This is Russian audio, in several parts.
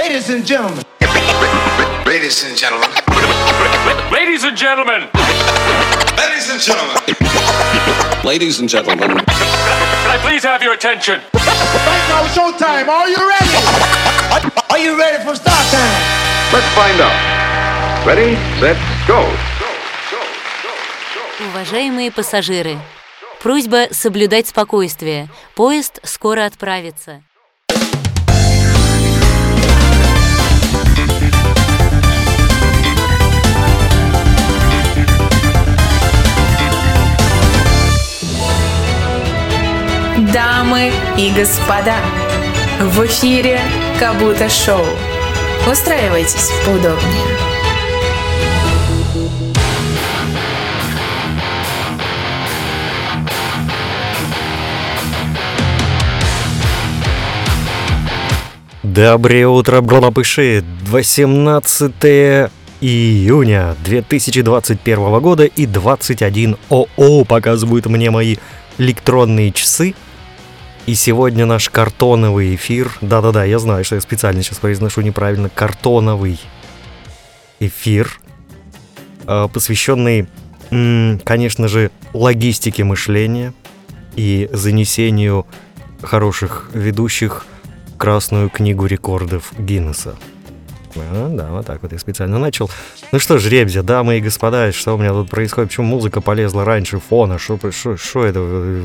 Ladies and gentlemen. Ladies and gentlemen. Ladies and gentlemen. Ladies and gentlemen. Ladies and gentlemen. Can I please have your attention? Right now, showtime. Are you ready? Are you ready for start time? Let's find out. Ready, set, go. Уважаемые пассажиры, просьба соблюдать спокойствие. Поезд скоро отправится. Дамы и господа, в эфире Кабута Шоу. Устраивайтесь поудобнее. Доброе утро, брлапыши! 18 июня 2021 года и 21 ОО показывают мне мои электронные часы. И сегодня наш картоновый эфир. Да-да-да, я знаю, что я специально сейчас произношу неправильно. Картоновый эфир, э, посвященный, конечно же, логистике мышления и занесению хороших ведущих в Красную книгу рекордов Гиннесса. А, да, вот так вот я специально начал. Ну что ж, ребзя, дамы и господа, что у меня тут происходит? Почему музыка полезла раньше фона? Что это?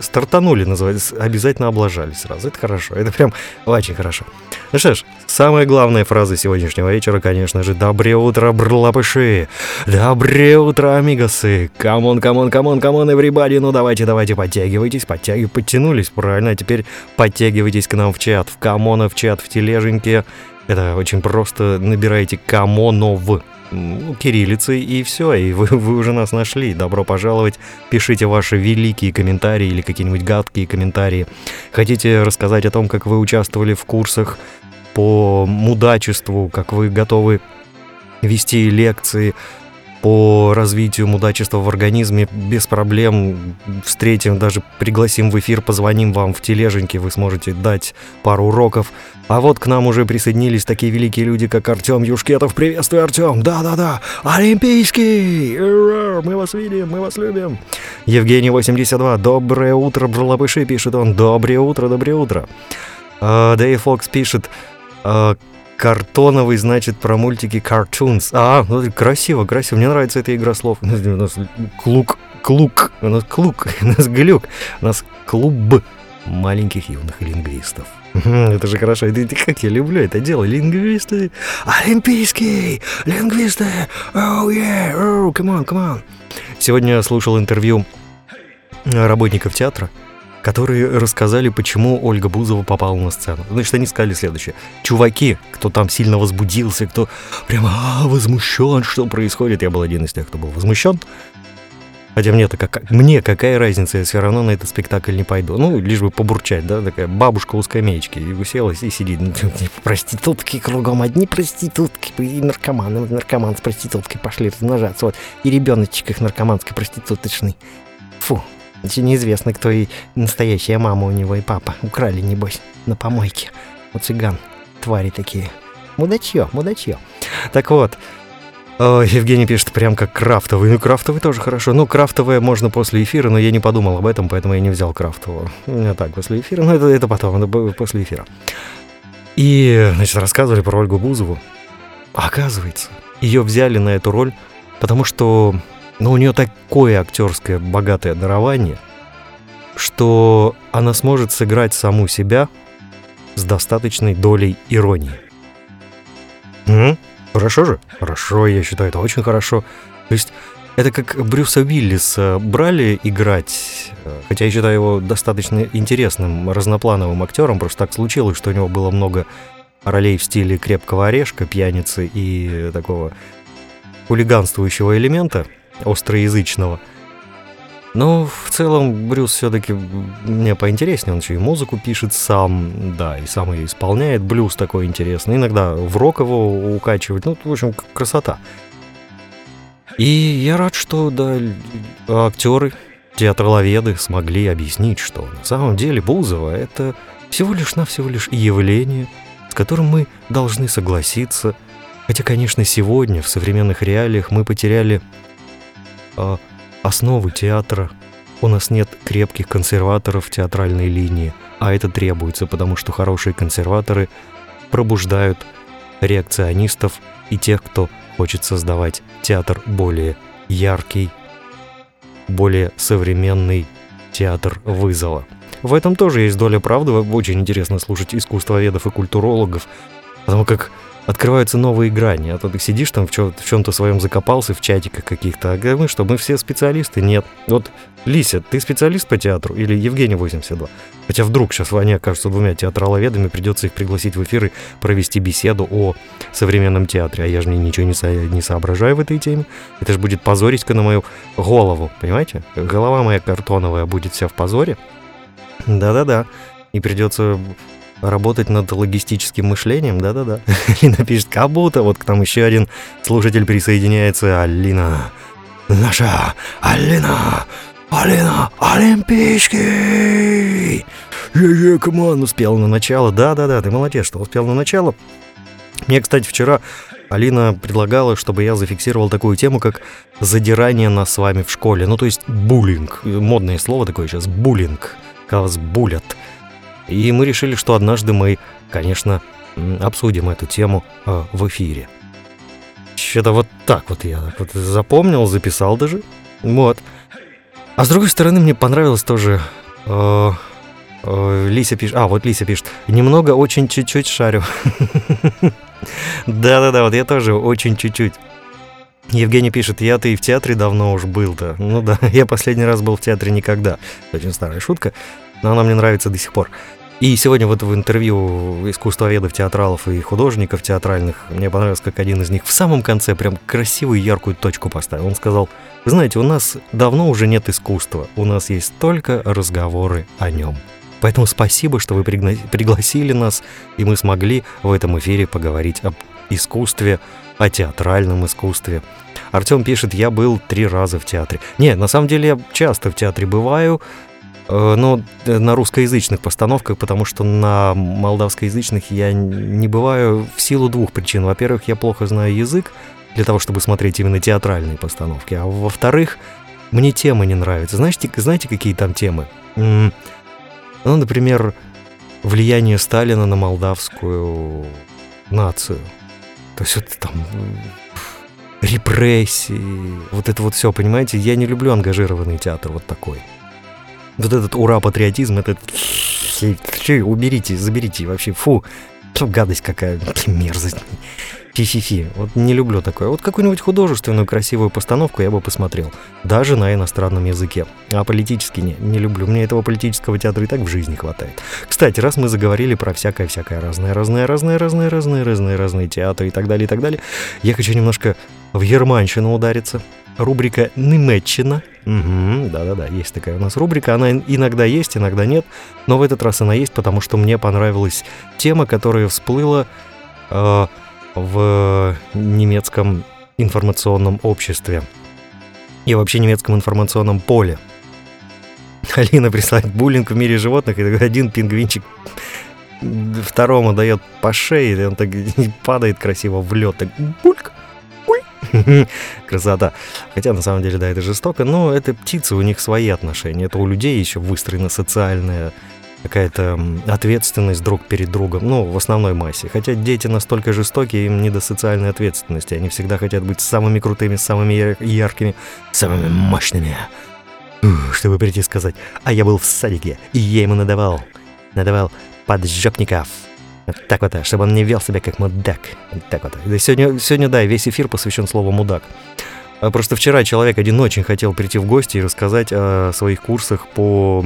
Стартанули, называется. Обязательно облажались сразу. Это хорошо. Это прям очень хорошо. Ну что ж, самая главная фраза сегодняшнего вечера, конечно же, «Доброе утро, брлапыши! Доброе утро, амигосы! Камон, камон, камон, камон, everybody! Ну давайте, давайте, подтягивайтесь, подтягивайтесь, подтянулись, правильно? А теперь подтягивайтесь к нам в чат, в камона, в чат, в тележеньке, это очень просто набираете Камонов ну, кириллицей, и все, и вы, вы уже нас нашли. Добро пожаловать. Пишите ваши великие комментарии или какие-нибудь гадкие комментарии. Хотите рассказать о том, как вы участвовали в курсах по мудачеству, как вы готовы вести лекции, по развитию мудачества в организме без проблем встретим, даже пригласим в эфир, позвоним вам в тележеньке, вы сможете дать пару уроков. А вот к нам уже присоединились такие великие люди, как Артем Юшкетов. Приветствую, Артем! Да-да-да! Олимпийский! Мы вас видим, мы вас любим! Евгений 82. Доброе утро, брлапыши, пишет он. Доброе утро, доброе утро. Uh, Дэй Фокс пишет, uh, Картоновый, значит, про мультики Cartoons. А, ну, красиво, красиво. Мне нравится эта игра слов. У нас клук, клук, у нас клук, у нас глюк, у нас клуб маленьких юных лингвистов. Это же хорошо. Это, как я люблю это дело. Лингвисты. Олимпийские лингвисты. Oh yeah. Oh, come on, come on. Сегодня я слушал интервью работников театра которые рассказали, почему Ольга Бузова попала на сцену. Значит, они сказали следующее. Чуваки, кто там сильно возбудился, кто прямо а, возмущен, что происходит. Я был один из тех, кто был возмущен. Хотя мне-то как, мне какая разница, я все равно на этот спектакль не пойду. Ну, лишь бы побурчать, да, такая бабушка у скамеечки. И уселась и сидит. Ну, проститутки кругом, одни проститутки. И наркоманы, наркоман с проституткой пошли размножаться. Вот. И ребеночек их наркоманский проституточный. Фу, еще неизвестно, кто и настоящая мама у него и папа. Украли, небось, на помойке. У цыган. Твари такие. Мудачье, мудачье. Так вот, о, Евгений пишет, прям как крафтовый. Ну, крафтовый тоже хорошо. Ну, крафтовое можно после эфира, но я не подумал об этом, поэтому я не взял крафтового. У меня так, после эфира, но это, это потом, это после эфира. И, значит, рассказывали про Ольгу Бузову. Оказывается, ее взяли на эту роль, потому что но у нее такое актерское богатое дарование, что она сможет сыграть саму себя с достаточной долей иронии. Угу. Хорошо же? Хорошо, я считаю, это очень хорошо. То есть это как Брюса Уиллиса брали играть, хотя я считаю его достаточно интересным, разноплановым актером, просто так случилось, что у него было много ролей в стиле крепкого орешка, пьяницы и такого хулиганствующего элемента – остроязычного. Но в целом Брюс все-таки мне поинтереснее, он еще и музыку пишет сам, да, и сам ее исполняет, блюз такой интересный, иногда в рок его укачивать, ну, в общем, красота. И я рад, что, да, актеры, театроловеды смогли объяснить, что на самом деле Бузова — это всего лишь на всего лишь явление, с которым мы должны согласиться. Хотя, конечно, сегодня, в современных реалиях, мы потеряли э, основы театра. У нас нет крепких консерваторов театральной линии, а это требуется, потому что хорошие консерваторы пробуждают реакционистов и тех, кто хочет создавать театр более яркий, более современный театр вызова. В этом тоже есть доля правды. Очень интересно слушать искусствоведов и культурологов, потому как открываются новые грани. А то ты сидишь там в, чё- в чем-то своем закопался, в чатиках каких-то. А мы что, мы все специалисты? Нет. Вот, Лися, ты специалист по театру? Или Евгений 82? Хотя вдруг сейчас они окажутся двумя театраловедами, придется их пригласить в эфир и провести беседу о современном театре. А я же ничего не, со- не соображаю в этой теме. Это же будет позориська на мою голову, понимаете? Голова моя картоновая будет вся в позоре. Да-да-да. И придется работать над логистическим мышлением, да-да-да. Алина пишет, как будто, вот к нам еще один слушатель присоединяется, Алина, наша Алина, Алина Олимпийский. Е-е, команд, успел на начало, да-да-да, ты молодец, что успел на начало. Мне, кстати, вчера Алина предлагала, чтобы я зафиксировал такую тему, как задирание нас с вами в школе. Ну, то есть буллинг. Модное слово такое сейчас, буллинг. Когда вас булят. И мы решили, что однажды мы, конечно, обсудим эту тему э, в эфире. Что-то вот так вот я вот запомнил, записал даже. Вот. А с другой стороны, мне понравилось тоже... э, э, Лися пишет... А, вот Лися пишет. Немного, очень чуть-чуть шарю. Да-да-да, вот я тоже очень чуть-чуть. Евгений пишет, я-то и в театре давно уж был-то. Ну да, я последний раз был в театре никогда. Очень старая шутка, но она мне нравится до сих пор. И сегодня вот в интервью искусствоведов, театралов и художников театральных мне понравилось, как один из них в самом конце прям красивую яркую точку поставил. Он сказал, «Вы знаете, у нас давно уже нет искусства, у нас есть только разговоры о нем. Поэтому спасибо, что вы пригна- пригласили нас, и мы смогли в этом эфире поговорить об искусстве, о театральном искусстве. Артем пишет, я был три раза в театре. Не, на самом деле я часто в театре бываю, э, э, на русскоязычных постановках, потому что на молдавскоязычных я не бываю в силу двух причин. Во-первых, я плохо знаю язык для того, чтобы смотреть именно театральные постановки. А во-вторых, мне темы не нравятся. Знаете, знаете, какие там темы? Ну, например, влияние Сталина на молдавскую нацию. То есть это там репрессии, вот это вот все, понимаете? Я не люблю ангажированный театр вот такой. Вот этот ура-патриотизм, этот... Уберите, заберите, вообще, фу, Фу, гадость какая, мерзость. Фи-фи-фи. Вот не люблю такое. Вот какую-нибудь художественную красивую постановку я бы посмотрел. Даже на иностранном языке. А политически не, не люблю. Мне этого политического театра и так в жизни хватает. Кстати, раз мы заговорили про всякое-всякое разное, разное, разное, разное, разное, разные, разные театры и так далее, и так далее, я хочу немножко в германщину удариться. Рубрика «Немеччина». Угу, да-да-да, есть такая у нас рубрика. Она иногда есть, иногда нет. Но в этот раз она есть, потому что мне понравилась тема, которая всплыла э, в немецком информационном обществе и вообще немецком информационном поле. Алина присылает буллинг в мире животных, и один пингвинчик второму дает по шее, и он так падает красиво в лед, так бульк, буль. Красота. Хотя на самом деле, да, это жестоко, но это птицы, у них свои отношения. Это у людей еще выстроена социальная какая-то ответственность друг перед другом, ну, в основной массе. Хотя дети настолько жестокие, им не до социальной ответственности. Они всегда хотят быть самыми крутыми, самыми яр- яркими, самыми мощными. Чтобы прийти сказать, а я был в садике, и я ему надавал, надавал поджопников. Так вот, чтобы он не вел себя как мудак. Так вот. Сегодня, сегодня, да, весь эфир посвящен слову «мудак». А Просто вчера человек один очень хотел прийти в гости и рассказать о своих курсах по,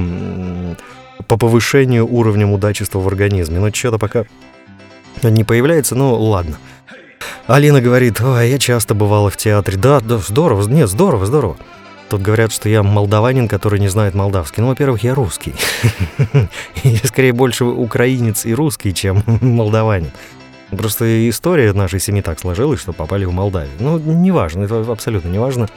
по повышению уровня мудачества в организме. Но что-то пока не появляется, ну ладно. Алина говорит, ой, я часто бывала в театре. Да, да, здорово, нет, здорово, здорово. Тут говорят, что я молдаванин, который не знает молдавский. Ну, во-первых, я русский. Я скорее больше украинец и русский, чем молдаванин. Просто история нашей семьи так сложилась, что попали в Молдавию. Ну, неважно, это абсолютно неважно.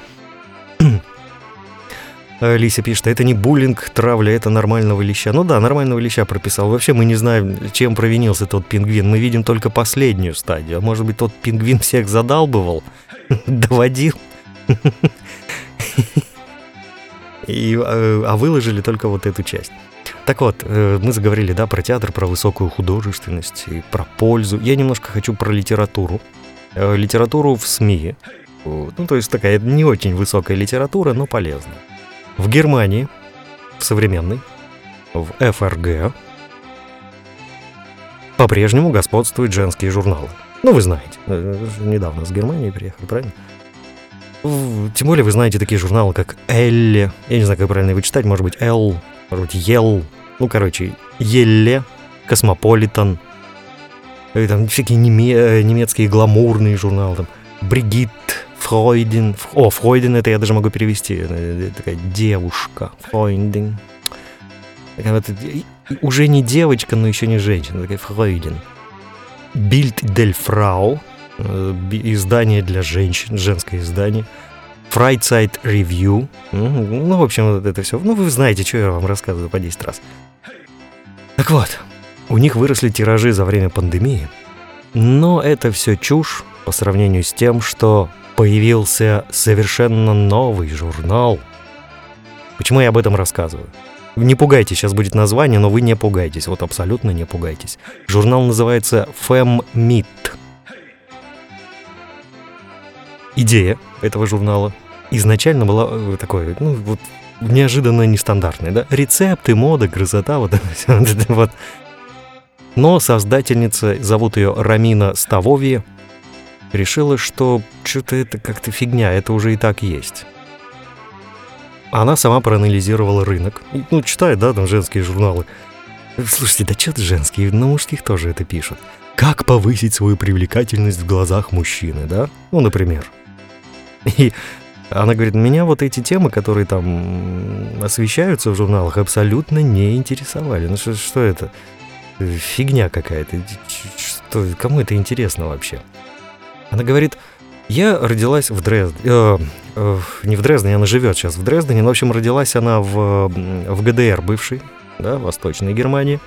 Лися пишет, это не буллинг, травля, это нормального леща. Ну да, нормального леща прописал. Вообще мы не знаем, чем провинился тот пингвин. Мы видим только последнюю стадию. А может быть, тот пингвин всех задалбывал, доводил. И, э, а выложили только вот эту часть. Так вот, э, мы заговорили, да, про театр, про высокую художественность, и про пользу. Я немножко хочу про литературу. Э, литературу в СМИ. Ну, то есть такая не очень высокая литература, но полезная. В Германии, в современной, в ФРГ, по-прежнему господствуют женские журналы. Ну, вы знаете, недавно с Германии приехали, правильно? Тем более вы знаете такие журналы, как Elle. Я не знаю, как правильно его читать. Может быть, Elle, может быть, Ел. Ну, короче, Елле, Космополитен. И там всякие неме- э, немецкие гламурные журналы. Там Brigitte, Freundin. О, Freundin это я даже могу перевести. Это такая девушка. Freundin. Такая вот, уже не девочка, но еще не женщина. Такая Фройден. Бильд дель Фрау Э, издание для женщин, женское издание. Freizeit Review. Ну, в общем, вот это все. Ну, вы знаете, что я вам рассказываю по 10 раз. Так вот, у них выросли тиражи за время пандемии. Но это все чушь по сравнению с тем, что появился совершенно новый журнал. Почему я об этом рассказываю? Не пугайтесь, сейчас будет название, но вы не пугайтесь, вот абсолютно не пугайтесь. Журнал называется FemMeet идея этого журнала изначально была э, такой, ну, вот неожиданно нестандартной, да? Рецепты, мода, красота, вот это вот. Но создательница, зовут ее Рамина Ставови, решила, что что-то это как-то фигня, это уже и так есть. Она сама проанализировала рынок. Ну, читает, да, там женские журналы. Слушайте, да что-то женские, на мужских тоже это пишут. Как повысить свою привлекательность в глазах мужчины, да? Ну, например. И она говорит, меня вот эти темы, которые там освещаются в журналах, абсолютно не интересовали. Ну что, что это? Фигня какая-то. Что, кому это интересно вообще? Она говорит, я родилась в Дрездене. Э, э, не в Дрездене, она живет сейчас в Дрездене. Но, в общем, родилась она в, в ГДР бывшей, да, Восточной Германии.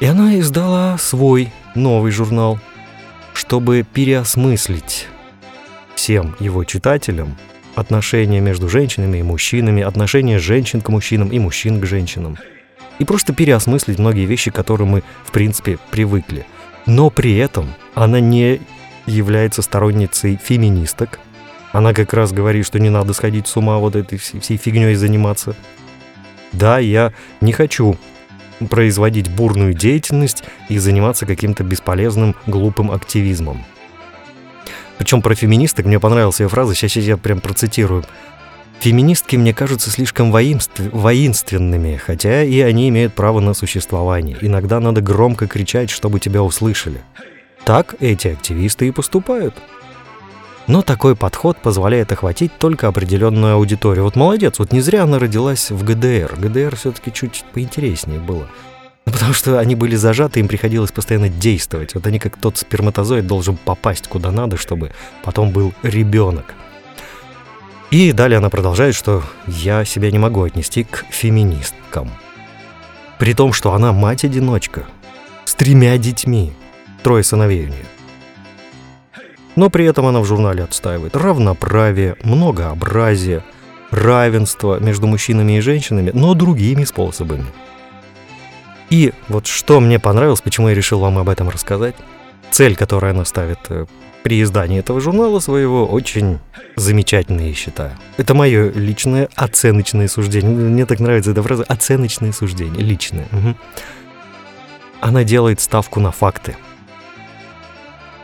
И она издала свой новый журнал, чтобы переосмыслить всем его читателям отношения между женщинами и мужчинами, отношения женщин к мужчинам и мужчин к женщинам. И просто переосмыслить многие вещи, к которым мы, в принципе, привыкли. Но при этом она не является сторонницей феминисток. Она как раз говорит, что не надо сходить с ума вот этой всей фигней заниматься. Да, я не хочу производить бурную деятельность и заниматься каким-то бесполезным, глупым активизмом. Причем про феминисток мне понравилась ее фраза, сейчас, я прям процитирую. Феминистки мне кажутся слишком воинств... воинственными, хотя и они имеют право на существование. Иногда надо громко кричать, чтобы тебя услышали. Так эти активисты и поступают. Но такой подход позволяет охватить только определенную аудиторию. Вот молодец, вот не зря она родилась в ГДР. ГДР все-таки чуть поинтереснее было. Ну, потому что они были зажаты, им приходилось постоянно действовать. Вот они как тот сперматозоид должен попасть куда надо, чтобы потом был ребенок. И далее она продолжает, что я себя не могу отнести к феминисткам. При том, что она мать-одиночка, с тремя детьми, трое сыновей у нее. Но при этом она в журнале отстаивает равноправие, многообразие, равенство между мужчинами и женщинами, но другими способами – и вот что мне понравилось, почему я решил вам об этом рассказать. Цель, которую она ставит э, при издании этого журнала своего, очень замечательная, я считаю. Это мое личное оценочное суждение. Мне так нравится эта фраза «оценочное суждение», личное. Угу. Она делает ставку на факты.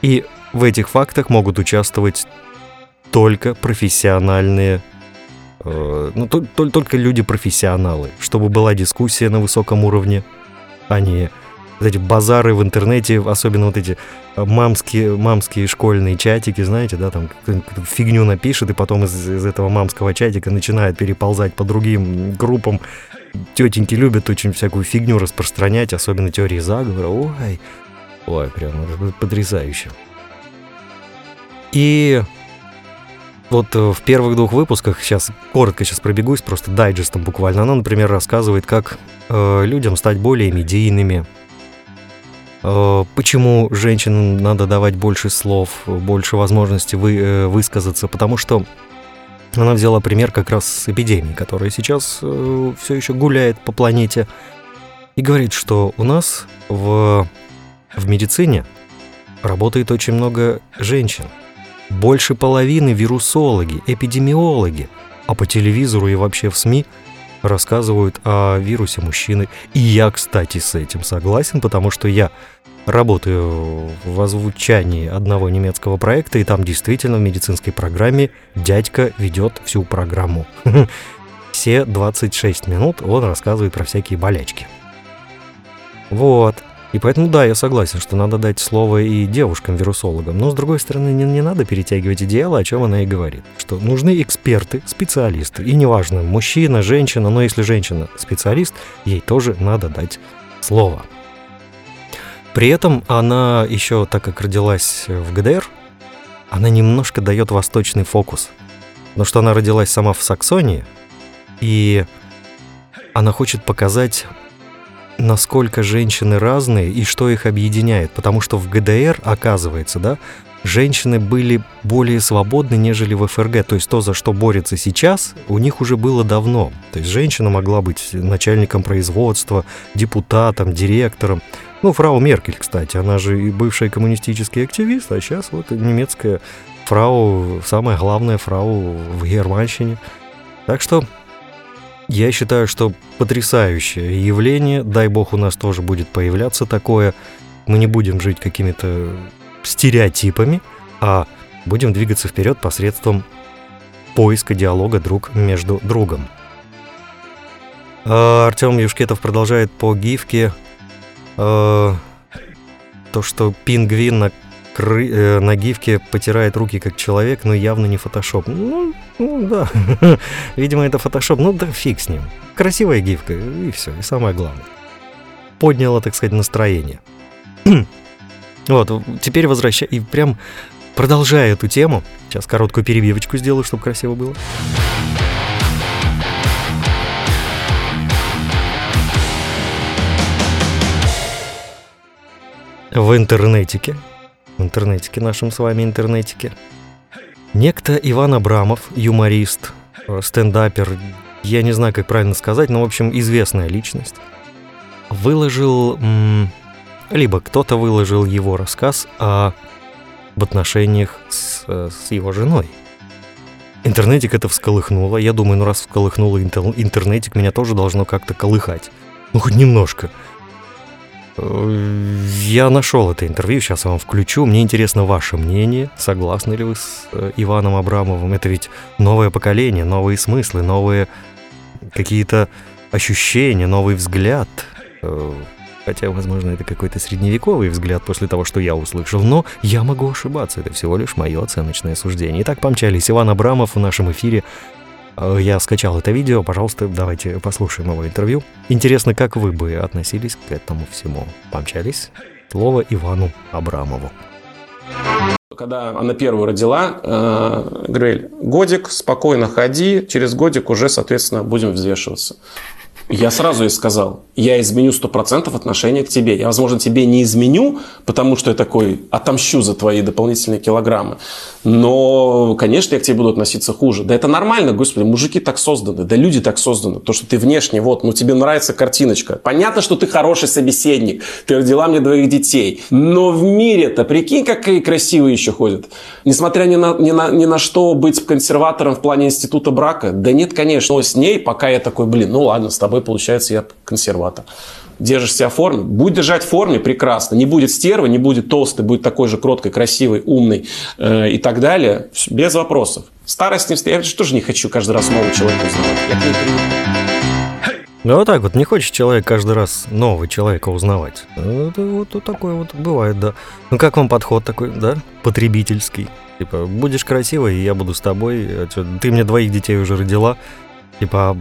И в этих фактах могут участвовать только профессиональные э, ну, то, то, только люди-профессионалы, чтобы была дискуссия на высоком уровне, а не вот эти базары в интернете, особенно вот эти э, мамские, мамские школьные чатики, знаете, да, там фигню напишет, и потом из, из этого мамского чатика начинает переползать по другим группам. Тетеньки любят очень всякую фигню распространять, особенно теории заговора. Ой, ой, прям потрясающе. И Вот э, в первых двух выпусках, сейчас коротко сейчас пробегусь, просто дайджестом буквально, она, например, рассказывает, как э, людям стать более медийными, э, почему женщинам надо давать больше слов, больше возможности вы, э, высказаться, потому что она взяла пример как раз с эпидемией, которая сейчас э, все еще гуляет по планете, и говорит, что у нас в, в медицине работает очень много женщин. Больше половины вирусологи, эпидемиологи, а по телевизору и вообще в СМИ рассказывают о вирусе мужчины. И я, кстати, с этим согласен, потому что я работаю в озвучании одного немецкого проекта, и там действительно в медицинской программе дядька ведет всю программу. Все 26 минут он рассказывает про всякие болячки. Вот. И поэтому, да, я согласен, что надо дать слово и девушкам-вирусологам. Но, с другой стороны, не, не надо перетягивать идеалы, о чем она и говорит. Что нужны эксперты, специалисты. И неважно, мужчина, женщина, но если женщина специалист, ей тоже надо дать слово. При этом она еще, так как родилась в ГДР, она немножко дает восточный фокус. Потому что она родилась сама в Саксонии, и она хочет показать, насколько женщины разные и что их объединяет. Потому что в ГДР, оказывается, да, женщины были более свободны, нежели в ФРГ. То есть то, за что борется сейчас, у них уже было давно. То есть женщина могла быть начальником производства, депутатом, директором. Ну, фрау Меркель, кстати, она же и бывшая коммунистический активист, а сейчас вот немецкая фрау, самая главная фрау в Германщине. Так что я считаю, что потрясающее явление, дай бог у нас тоже будет появляться такое. Мы не будем жить какими-то стереотипами, а будем двигаться вперед посредством поиска диалога друг между другом. А Артем Юшкетов продолжает по гифке э, то, что пингвин на, кры, э, на гифке потирает руки как человек, но явно не фотошоп. Ну, ну да, видимо, это фотошоп. Ну да фиг с ним. Красивая гифка, и все, и самое главное. Подняла, так сказать, настроение. вот, теперь возвращай, и прям продолжая эту тему, сейчас короткую перебивочку сделаю, чтобы красиво было. в интернетике, интернетике нашем с вами интернетике, некто Иван Абрамов, юморист, э, стендапер, я не знаю, как правильно сказать, но, в общем, известная личность, выложил, либо кто-то выложил его рассказ о, об отношениях с, э, с его женой. Интернетик это всколыхнуло. Я думаю, ну раз всколыхнуло интернетик, меня тоже должно как-то колыхать. Ну, хоть немножко. Я нашел это интервью, сейчас я вам включу. Мне интересно ваше мнение. Согласны ли вы с э, Иваном Абрамовым? Это ведь новое поколение, новые смыслы, новые какие-то ощущения, новый взгляд. Э, хотя, возможно, это какой-то средневековый взгляд после того, что я услышал. Но я могу ошибаться. Это всего лишь мое оценочное суждение. Итак, помчались. Иван Абрамов в нашем эфире Э, я скачал это видео, пожалуйста, давайте послушаем его интервью. Интересно, как вы бы относились к этому всему? Помчались? Слово Ивану Абрамову. Когда она первую родила, э, говорили, годик, спокойно ходи, через годик уже, соответственно, будем взвешиваться. Я сразу ей сказал, я изменю 100% отношения к тебе. Я, возможно, тебе не изменю, потому что я такой отомщу за твои дополнительные килограммы. Но, конечно, я к тебе буду относиться хуже. Да это нормально, господи, мужики так созданы, да люди так созданы. То, что ты внешне, вот, ну тебе нравится картиночка. Понятно, что ты хороший собеседник, ты родила мне двоих детей. Но в мире-то, прикинь, какие красивые еще ходят. Несмотря ни на, ни, на, ни на что быть консерватором в плане института брака, да нет, конечно. Но с ней пока я такой, блин, ну ладно, с тобой тобой, получается, я консерватор. Держишь себя в форме, будь держать в форме, прекрасно. Не будет стервы, не будет толстой, будет такой же кроткой, красивой, умной э, и так далее. Без вопросов. Старость не встает. Я же тоже не хочу каждый раз нового человека узнавать. Я к ней привык. Ну вот так вот, не хочет человек каждый раз нового человека узнавать. Это вот, вот такое вот бывает, да. Ну как вам подход такой, да, потребительский? Типа, будешь красивой, и я буду с тобой. А ты мне двоих детей уже родила, Типа,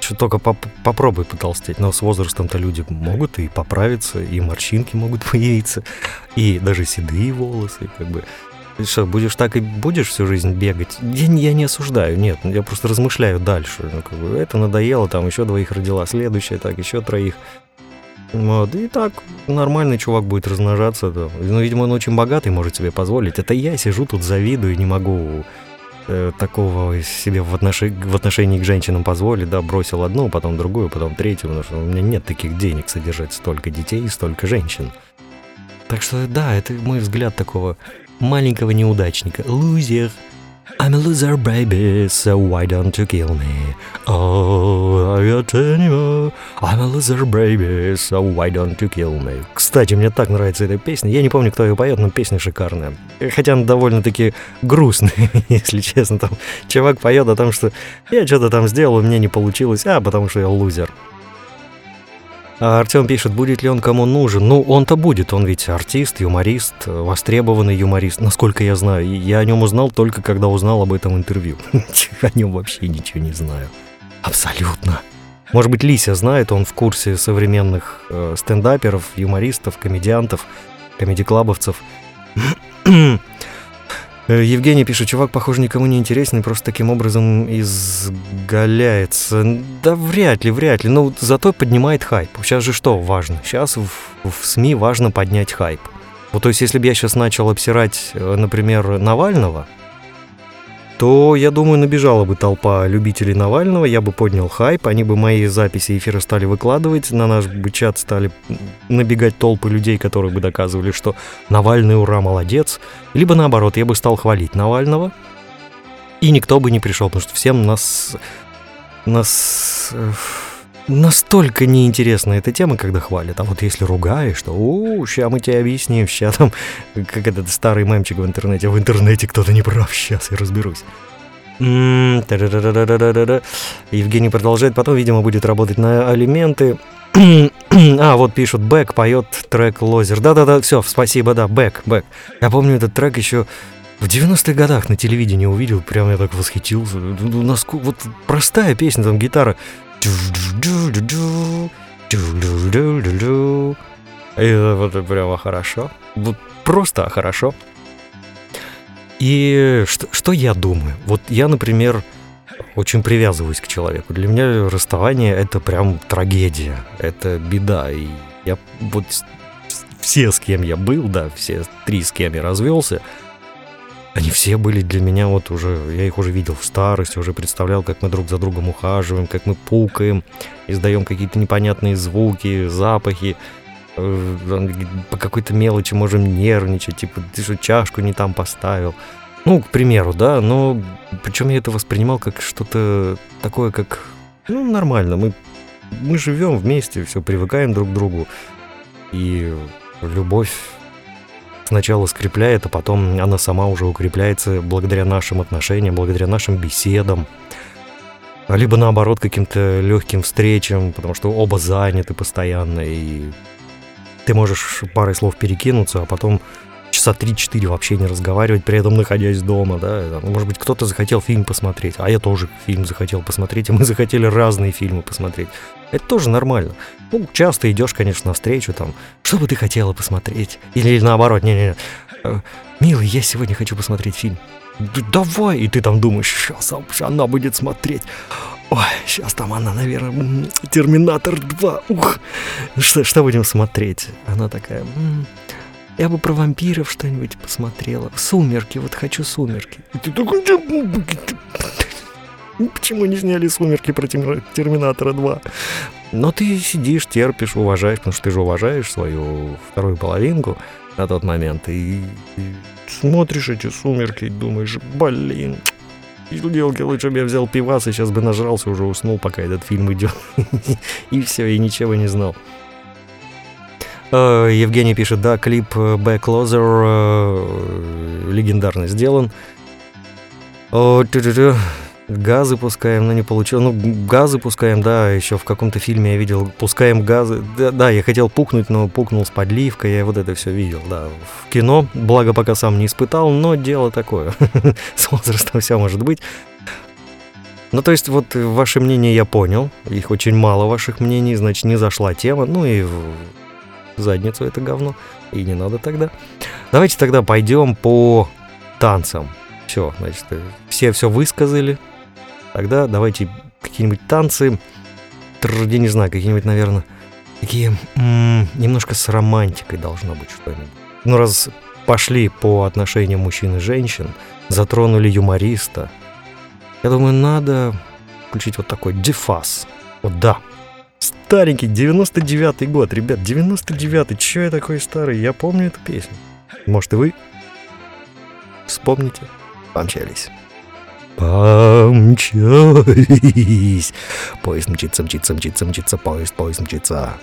что только поп попробуй потолстеть. Но с возрастом-то люди могут и поправиться, и морщинки могут появиться, и даже седые волосы, как бы. Ты что, будешь так и будешь всю жизнь бегать? Я, я не осуждаю, нет, я просто размышляю дальше. Ну, как бы, это надоело, там еще двоих родила, следующая, так, еще троих. Вот, и так нормальный чувак будет размножаться. Да. Ну, видимо, он очень богатый, может себе позволить. Это я сижу тут завидую, не могу э, такого себе в, отнош- в отношении к женщинам позволить, да, бросил одну, потом другую, потом третью, потому что у меня нет таких денег содержать столько детей и столько женщин. Так что, да, это мой взгляд такого маленького неудачника. Лузер. I'm a loser, baby, so why don't you kill me? Oh, I got anymore. I'm a loser, baby, so why don't you kill me? Кстати, мне так нравится эта песня. Я не помню, кто ее поет, но песня шикарная. Хотя она довольно-таки грустная, если честно. Там чувак поет о том, что я что-то там сделал, у меня не получилось, а потому что я лузер. А Артем пишет, будет ли он кому нужен. Ну, он-то будет, он ведь артист, юморист, э, востребованный юморист, насколько я знаю. Я о нем узнал только когда узнал об этом интервью. О нем вообще ничего не знаю. Абсолютно. Может быть, Лися знает, он в курсе современных э, стендаперов, юмористов, комедиантов, комедиклабовцев. Э, Евгений пишет, чувак, похоже, никому не интересный, просто таким образом изгаляется. Да вряд ли, вряд ли. Ну, зато поднимает хайп. Сейчас же что важно? Сейчас в, в СМИ важно поднять хайп. Вот, то есть, если бы я сейчас начал обсирать, э, например, Навального, то, я думаю, набежала бы толпа любителей Навального, я бы поднял хайп, они бы мои записи эфира стали выкладывать, на наш бы чат стали набегать толпы людей, которые бы доказывали, что Навальный, ура, молодец. Либо наоборот, я бы стал хвалить Навального, и никто бы не пришел, потому что всем нас... нас... Настолько неинтересна эта тема, когда хвалят. А вот если ругаешь, то у ща мы тебе объясним, ща там, как этот старый мемчик в интернете, в интернете кто-то не прав, сейчас я разберусь. Евгений продолжает, потом, видимо, будет работать на алименты. а, вот пишут, Бэк поет трек Лозер. Да-да-да, все, спасибо, да, Бэк, Бэк. Я помню этот трек еще в 90-х годах на телевидении увидел, прям я так восхитился. Ну, наско- Вот простая песня, там гитара. И это прямо хорошо. Вот просто хорошо. И что, что я думаю? Вот я, например, очень привязываюсь к человеку. Для меня расставание это прям трагедия, это беда. И я вот все, с кем я был, да, все три, с кем я развелся, они все были для меня вот уже, я их уже видел в старости, уже представлял, как мы друг за другом ухаживаем, как мы пукаем, издаем какие-то непонятные звуки, запахи, э, по какой-то мелочи можем нервничать, типа, ты что, чашку не там поставил. Ну, к примеру, да, но причем я это воспринимал как что-то такое, как, ну, нормально, мы, мы живем вместе, все, привыкаем друг к другу, и любовь сначала скрепляет, а потом она сама уже укрепляется благодаря нашим отношениям, благодаря нашим беседам. Либо наоборот каким-то легким встречам, потому что оба заняты постоянно, и ты можешь парой слов перекинуться, а потом часа 3-4 вообще не разговаривать, при этом находясь дома, да. Там, Может быть, кто-то захотел фильм посмотреть, а я тоже фильм захотел посмотреть, и мы захотели разные фильмы посмотреть. Это тоже нормально. Ну, часто идешь, конечно, навстречу, там, что бы ты хотела посмотреть? Или наоборот, не-не-не, э, милый, я сегодня хочу посмотреть фильм. «Да давай, и ты там думаешь, сейчас она будет смотреть. Ой, сейчас там она, наверное, Терминатор 2. Ух, что, что будем смотреть? Она такая, «М, я бы про вампиров что-нибудь посмотрела. Сумерки, вот хочу сумерки. И ты такой, «Да, м, Почему не сняли «Сумерки» про Терми- Терминатора 2? Но ты сидишь, терпишь, уважаешь, потому что ты же уважаешь свою вторую половинку на тот момент. И, и смотришь эти «Сумерки» и думаешь, блин, Елки, лучше бы я взял пивас и сейчас бы нажрался, уже уснул, пока этот фильм идет. И все, и ничего не знал. Э, Евгений пишет, да, клип э, Back Closer э, легендарно сделан. Газы пускаем, но не получилось. Ну, газы пускаем, да, еще в каком-то фильме я видел. Пускаем газы. Да, да, я хотел пукнуть, но пукнул с подливкой. Я вот это все видел, да. В кино, благо пока сам не испытал, но дело такое. С возрастом все может быть. Ну, то есть, вот ваше мнение я понял. Их очень мало, ваших мнений, значит, не зашла тема. Ну и задницу это говно. И не надо тогда. Давайте тогда пойдем по танцам. Все, значит, э, все все высказали. Тогда давайте какие-нибудь танцы, тр- я не знаю, какие-нибудь, наверное, такие м, немножко с романтикой должно быть что-нибудь. Ну, раз пошли по отношению мужчин и женщин, затронули юмориста, я думаю, надо включить вот такой дефас. Вот да. Старенький, 99-й год, ребят, 99-й, чё я такой старый? Я помню эту песню. Может, и вы вспомните? Помчались. Помчались. Поезд мчится, мчится, мчится, мчится, поезд, поезд мчится.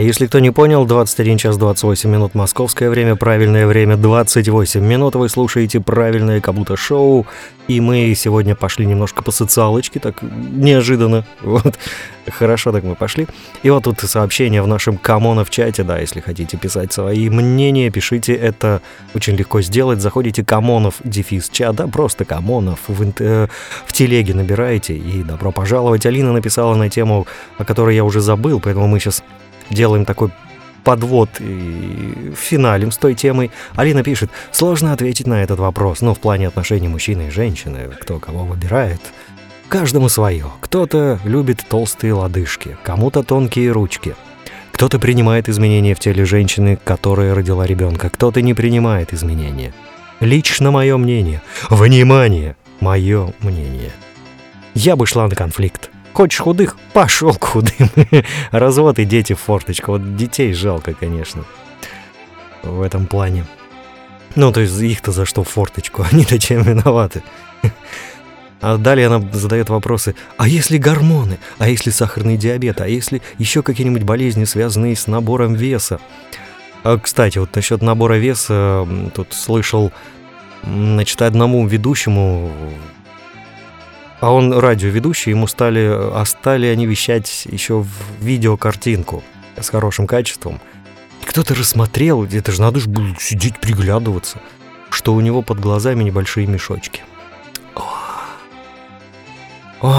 Если кто не понял, 21 час 28 минут московское время, правильное время 28 минут. Вы слушаете правильное как будто шоу. И мы сегодня пошли немножко по социалочке, так неожиданно. Вот. Хорошо так мы пошли. И вот тут сообщение в нашем камона в чате, да, если хотите писать свои мнения, пишите, это очень легко сделать. Заходите камонов, дефис чат, да, просто камонов в, инт- э, в телеге набираете и добро пожаловать. Алина написала на тему, о которой я уже забыл, поэтому мы сейчас делаем такой подвод и финалем с той темой. Алина пишет, сложно ответить на этот вопрос, ну, в плане отношений мужчины и женщины, кто кого выбирает. Каждому свое. Кто-то любит толстые лодыжки, кому-то тонкие ручки. Кто-то принимает изменения в теле женщины, которая родила ребенка, кто-то не принимает изменения. Лично мое мнение. Внимание! Мое мнение. Я бы шла на конфликт. Хочешь худых? Пошел к худым. Развод и дети в форточку. Вот детей жалко, конечно. В этом плане. Ну, то есть их-то за что в форточку? Они-то чем виноваты? А далее она задает вопросы, а если гормоны, а если сахарный диабет, а если еще какие-нибудь болезни, связанные с набором веса? А, кстати, вот насчет набора веса, тут слышал, значит, одному ведущему, а он радиоведущий, ему стали, а стали они вещать еще в видеокартинку с хорошим качеством. Кто-то рассмотрел, это же надо же было сидеть приглядываться, что у него под глазами небольшие мешочки. Ох,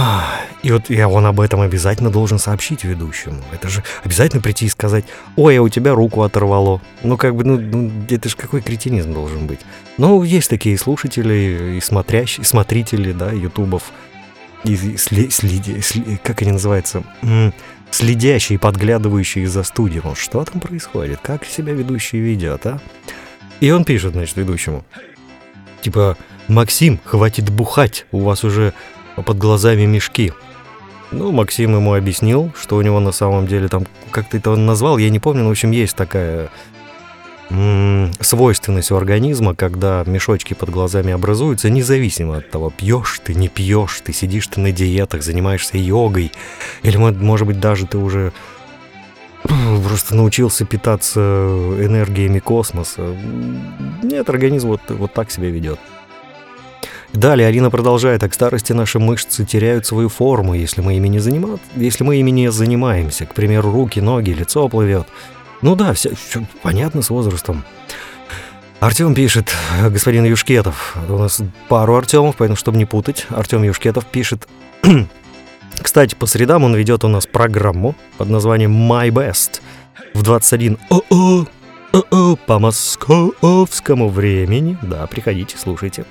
и вот я, он об этом обязательно должен сообщить ведущему. Это же обязательно прийти и сказать, ой, а у тебя руку оторвало. Ну, как бы, ну, ну, это же какой кретинизм должен быть. Ну, есть такие слушатели и смотрящие, смотрители, да, ютубов, и сли- следи- сли- как они называются, следящие, подглядывающие за студией. Ну, что там происходит? Как себя ведущий ведет, а? И он пишет, значит, ведущему. Типа, Максим, хватит бухать, у вас уже под глазами мешки. Ну, Максим ему объяснил, что у него на самом деле там, как ты это назвал, я не помню, но, в общем, есть такая свойственность у организма, когда мешочки под глазами образуются, независимо от того, пьешь ты, не пьешь, ты сидишь ты на диетах, занимаешься йогой, или, мо- может быть, даже ты уже просто научился питаться энергиями космоса. Нет, организм вот, вот так себя ведет. Далее Алина продолжает, а к старости наши мышцы теряют свою форму, если мы ими не, занима... если мы ими не занимаемся. К примеру, руки, ноги, лицо плывет. Ну да, все, понятно с возрастом. Артем пишет, господин Юшкетов. У нас пару Артемов, поэтому, чтобы не путать, Артем Юшкетов пишет. Кстати, по средам он ведет у нас программу под названием My Best в 21 о-о, о-о, по московскому времени. Да, приходите, слушайте.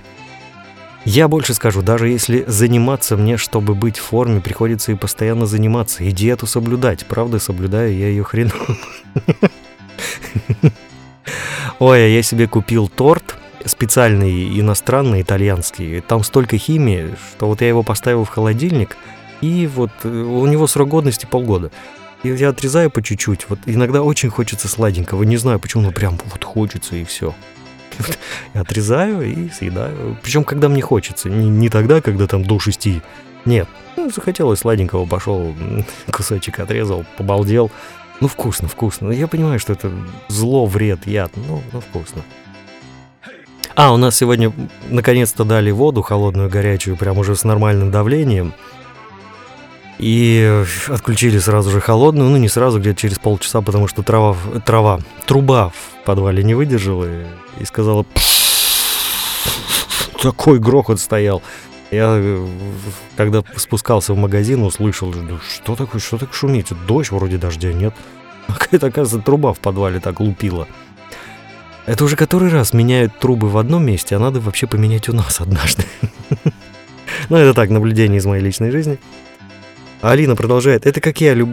Я больше скажу, даже если заниматься мне, чтобы быть в форме, приходится и постоянно заниматься, и диету соблюдать. Правда, соблюдаю я ее хреново. Ой, а я себе купил торт специальный, иностранный, итальянский. Там столько химии, что вот я его поставил в холодильник, и вот э, у него срок годности полгода. И я отрезаю по чуть-чуть. Вот иногда очень хочется сладенького. Не знаю почему, но прям вот хочется и все. Отрезаю и съедаю. Причем, когда мне хочется. Не, не тогда, когда там до шести. Нет. Ну, захотелось сладенького, пошел, кусочек отрезал, побалдел. Ну, вкусно, вкусно. Я понимаю, что это зло, вред, яд. Ну, ну вкусно. А, у нас сегодня наконец-то дали воду холодную, горячую, прям уже с нормальным давлением. И отключили сразу же холодную, ну не сразу, где-то через полчаса, потому что трава, трава, труба в подвале не выдержала и, и сказала... Такой грохот стоял. Я, э, когда спускался в магазин, услышал, «Да что такое, что так шумит? Дождь, вроде дождя нет. Какая-то, оказывается, труба в подвале так лупила. Это уже который раз меняют трубы в одном месте, а надо вообще поменять у нас однажды. Ну, это так, наблюдение из моей личной жизни. Алина продолжает. Это как я люб...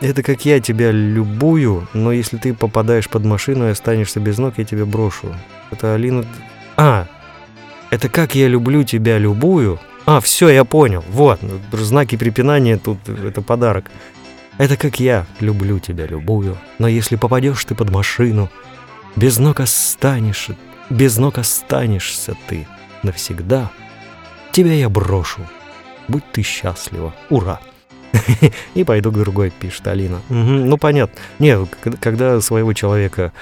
Это как я тебя любую, но если ты попадаешь под машину и останешься без ног, я тебя брошу. Это Алина... А, это как я люблю тебя любую. А, все, я понял. Вот, знаки препинания тут, это подарок. Это как я люблю тебя любую, но если попадешь ты под машину, без ног останешься, без ног останешься ты навсегда. Тебя я брошу. Будь ты счастлива. Ура! И пойду к другой, пишет Алина. Ну, понятно. Не, когда своего человека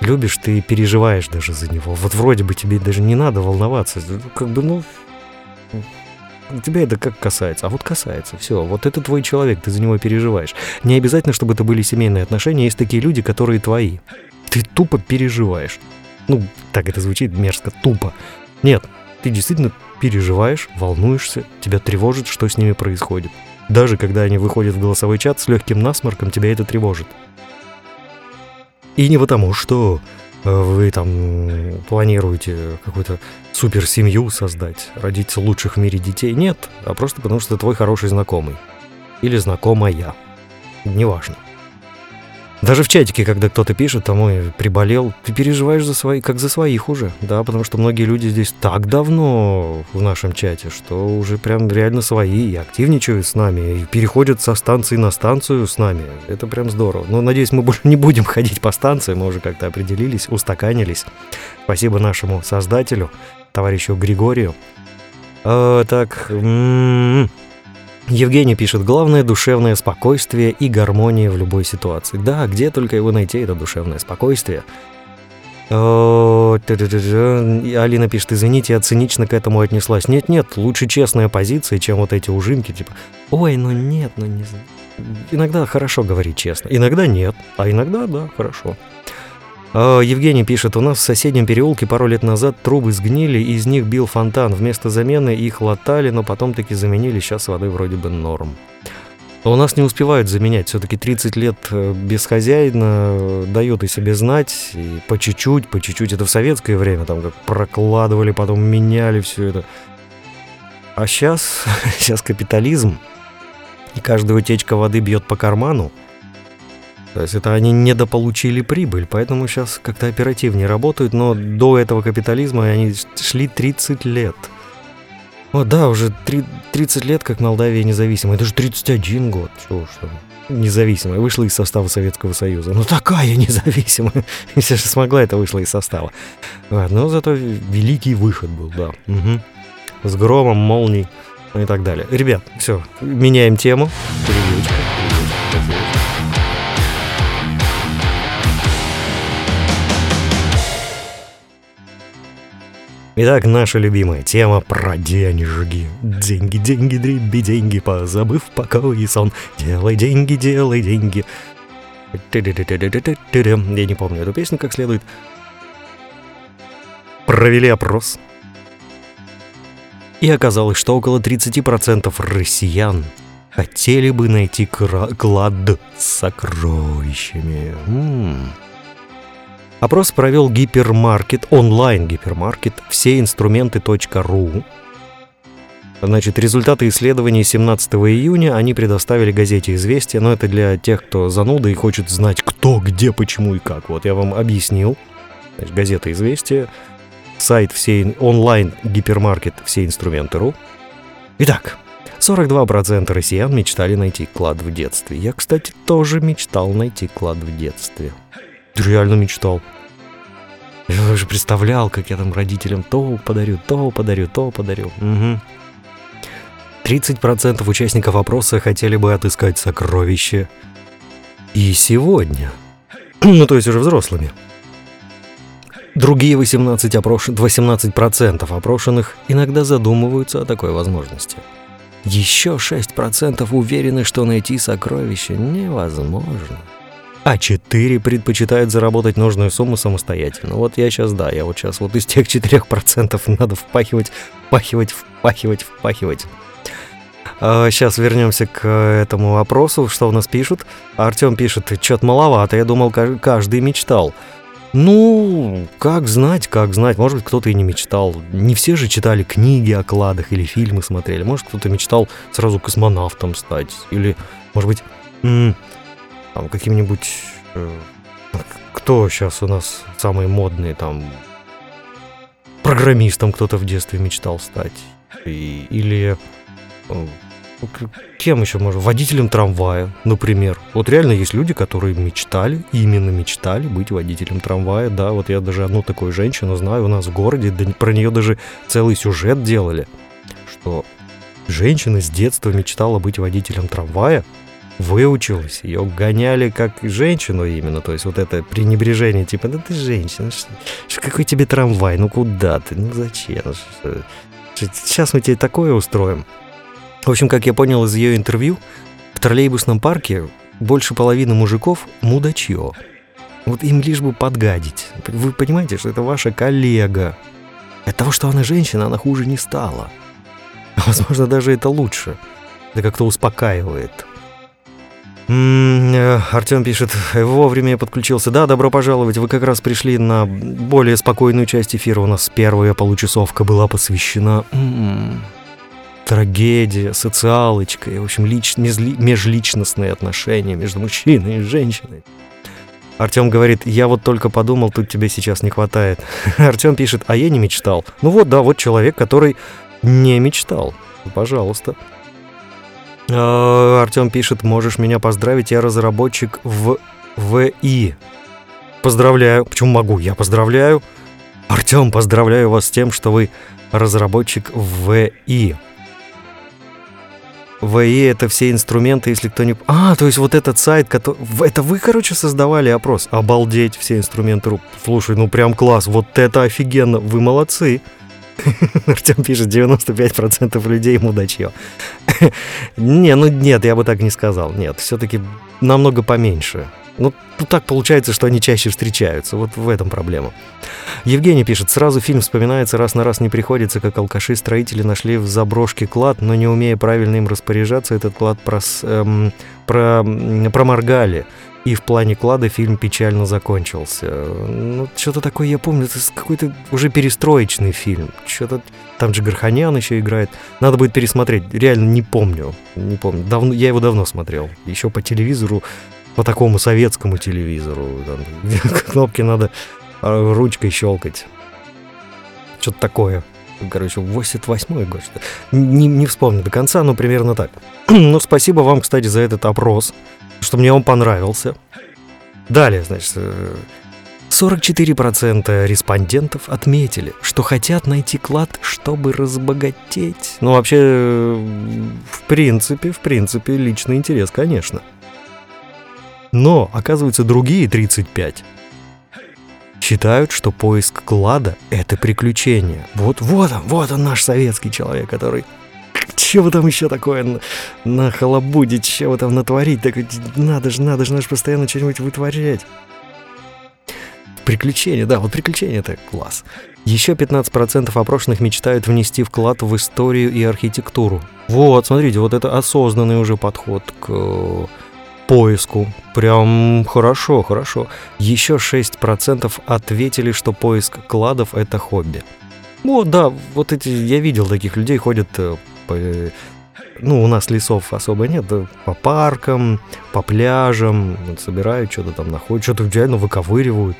любишь, ты переживаешь даже за него. Вот вроде бы тебе даже не надо волноваться. Как бы, ну, тебя это как касается. А вот касается. Все, вот это твой человек, ты за него переживаешь. Не обязательно, чтобы это были семейные отношения. Есть такие люди, которые твои. Ты тупо переживаешь. Ну, так это звучит мерзко, тупо. Нет, ты действительно переживаешь, волнуешься, тебя тревожит, что с ними происходит. Даже когда они выходят в голосовой чат с легким насморком, тебя это тревожит. И не потому, что э, вы там м, планируете какую-то супер семью создать, родить лучших в мире детей. Нет, а просто потому, что твой хороший знакомый. Или знакомая. Неважно. Даже в чатике, когда кто-то пишет, там, ой, приболел, ты переживаешь за свои, как за своих уже, да, потому что многие люди здесь так давно в нашем чате, что уже прям реально свои и активничают с нами, и переходят со станции на станцию с нами. Это прям здорово. Но, надеюсь, мы больше не будем ходить по станции, мы уже как-то определились, устаканились. Спасибо нашему создателю, товарищу Григорию. А, так, м-м-м. Евгений пишет, главное душевное спокойствие и гармония в любой ситуации. Да, где только его найти, это душевное спокойствие. И Алина пишет, извините, я цинично к этому отнеслась. Нет-нет, лучше честная позиция, чем вот эти ужимки, типа, ой, ну нет, ну не знаю. Иногда хорошо говорить честно, иногда нет, а иногда да, хорошо. А, Евгений пишет, у нас в соседнем переулке пару лет назад трубы сгнили, и из них бил фонтан. Вместо замены их латали, но потом таки заменили, сейчас воды вроде бы норм. Но у нас не успевают заменять, все-таки 30 лет э, без хозяина э, дает о себе знать, и по чуть-чуть, по чуть-чуть, это в советское время, там как прокладывали, потом меняли все это. А сейчас, сейчас капитализм, и каждая утечка воды бьет по карману, то есть это они недополучили прибыль, поэтому сейчас как-то оперативнее работают, но до этого капитализма они шли 30 лет. О, да, уже 3, 30 лет, как Молдавия независимая. Это же 31 год. Чего что? Независимая. Вышла из состава Советского Союза. Ну такая независимая. Если же смогла, это вышла из состава. Но зато великий выход был, да. Угу. С громом, молнией и так далее. Ребят, все, меняем тему. Переключка. Итак, наша любимая тема про денежки. Деньги, деньги, дриби, деньги, позабыв покой и сон. Делай деньги, делай деньги. Я не помню эту песню как следует. Провели опрос. И оказалось, что около 30% россиян хотели бы найти клад с сокровищами. М-м. Опрос провел гипермаркет, онлайн-гипермаркет всеинструменты.ру. Значит, результаты исследований 17 июня они предоставили газете «Известия», но это для тех, кто зануда и хочет знать, кто, где, почему и как. Вот я вам объяснил. Значит, газета «Известия», сайт всей онлайн-гипермаркет «Все инструменты.ру». Итак, 42% россиян мечтали найти клад в детстве. Я, кстати, тоже мечтал найти клад в детстве. Реально мечтал. Я уже представлял, как я там родителям то подарю, то подарю, то подарю. Угу. 30% участников опроса хотели бы отыскать сокровище. И сегодня. ну, то есть уже взрослыми. Другие 18, опрос... 18% опрошенных иногда задумываются о такой возможности. Еще 6% уверены, что найти сокровище невозможно а 4 предпочитают заработать нужную сумму самостоятельно. Вот я сейчас, да, я вот сейчас вот из тех 4% надо впахивать, впахивать, впахивать, впахивать. А сейчас вернемся к этому вопросу, что у нас пишут. Артем пишет, что-то маловато, я думал, каждый мечтал. Ну, как знать, как знать. Может быть, кто-то и не мечтал. Не все же читали книги о кладах или фильмы смотрели. Может, кто-то мечтал сразу космонавтом стать. Или, может быть, там каким-нибудь... Э, кто сейчас у нас самый модный там... Программистом кто-то в детстве мечтал стать. И, или... Э, кем еще можно? Водителем трамвая, например. Вот реально есть люди, которые мечтали, именно мечтали быть водителем трамвая. Да, вот я даже одну такую женщину знаю у нас в городе, да про нее даже целый сюжет делали, что женщина с детства мечтала быть водителем трамвая, выучилась, ее гоняли как женщину именно, то есть вот это пренебрежение, типа, да ты женщина, что, какой тебе трамвай, ну куда ты, ну зачем, сейчас мы тебе такое устроим. В общем, как я понял из ее интервью, в троллейбусном парке больше половины мужиков мудачье. Вот им лишь бы подгадить. Вы понимаете, что это ваша коллега. От того, что она женщина, она хуже не стала. Возможно, даже это лучше. Это как-то успокаивает. Э, Артем пишет, вовремя я подключился. Да, добро пожаловать. Вы как раз пришли на более спокойную часть эфира. У нас первая получасовка была посвящена трагедия, социалочка, в общем, лич, межличностные отношения между мужчиной и женщиной. Артем говорит, я вот только подумал, тут тебе сейчас не хватает. Артем пишет, а я не мечтал. Ну вот, да, вот человек, который не мечтал. Пожалуйста. Артем пишет, можешь меня поздравить, я разработчик в ВИ. Поздравляю. Почему могу? Я поздравляю. Артем, поздравляю вас с тем, что вы разработчик в ВИ. ВИ это все инструменты, если кто не... А, то есть вот этот сайт, который... Это вы, короче, создавали опрос? Обалдеть, все инструменты. Слушай, ну прям класс, вот это офигенно, вы молодцы. Артем пишет, 95% людей мудачье. не, ну нет, я бы так не сказал. Нет, все-таки намного поменьше. Ну, тут так получается, что они чаще встречаются. Вот в этом проблема. Евгений пишет, сразу фильм вспоминается, раз на раз не приходится, как алкаши-строители нашли в заброшке клад, но не умея правильно им распоряжаться, этот клад прос, эм, про, проморгали. И в плане клада фильм печально закончился. Ну, что-то такое я помню, это какой-то уже перестроечный фильм. Что-то там же Гарханян еще играет. Надо будет пересмотреть. Реально не помню. Не помню. Давно, я его давно смотрел. Еще по телевизору по такому советскому телевизору, там, кнопки надо а, ручкой щелкать. Что-то такое. Короче, 88-й год. Что не, не вспомню до конца, но примерно так. ну, спасибо вам, кстати, за этот опрос, что мне он понравился. Далее, значит, 44% э, респондентов отметили, что хотят найти клад, чтобы разбогатеть. Ну, вообще, в принципе, в принципе, личный интерес, конечно. Но, оказывается, другие 35 считают, что поиск клада — это приключение. Вот, вот он, вот он наш советский человек, который... Чего там еще такое нахалабудить, чего там натворить? Так надо же, надо же, надо же постоянно что-нибудь вытворять. Приключения, да, вот приключения это класс. Еще 15% опрошенных мечтают внести вклад в историю и архитектуру. Вот, смотрите, вот это осознанный уже подход к поиску. Прям хорошо, хорошо. Еще 6% ответили, что поиск кладов – это хобби. Ну да, вот эти, я видел таких людей, ходят э, по, ну, у нас лесов особо нет, по паркам, по пляжам, вот, собирают что-то там, находят, что-то реально выковыривают.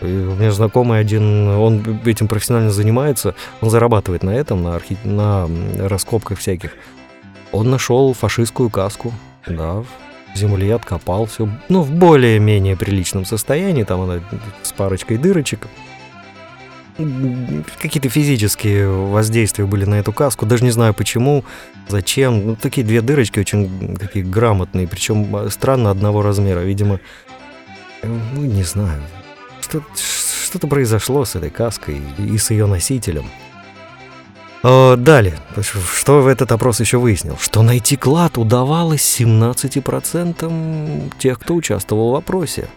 И у меня знакомый один, он этим профессионально занимается, он зарабатывает на этом, на, архи... на раскопках всяких. Он нашел фашистскую каску, да, земли откопал все, ну, в более-менее приличном состоянии, там она с парочкой дырочек. Какие-то физические воздействия были на эту каску, даже не знаю почему, зачем. Ну, такие две дырочки очень такие грамотные, причем а, странно одного размера, видимо, ну, не знаю, что-то, что-то произошло с этой каской и с ее носителем. О, далее, что в этот опрос еще выяснил? Что найти клад удавалось 17% тех, кто участвовал в опросе.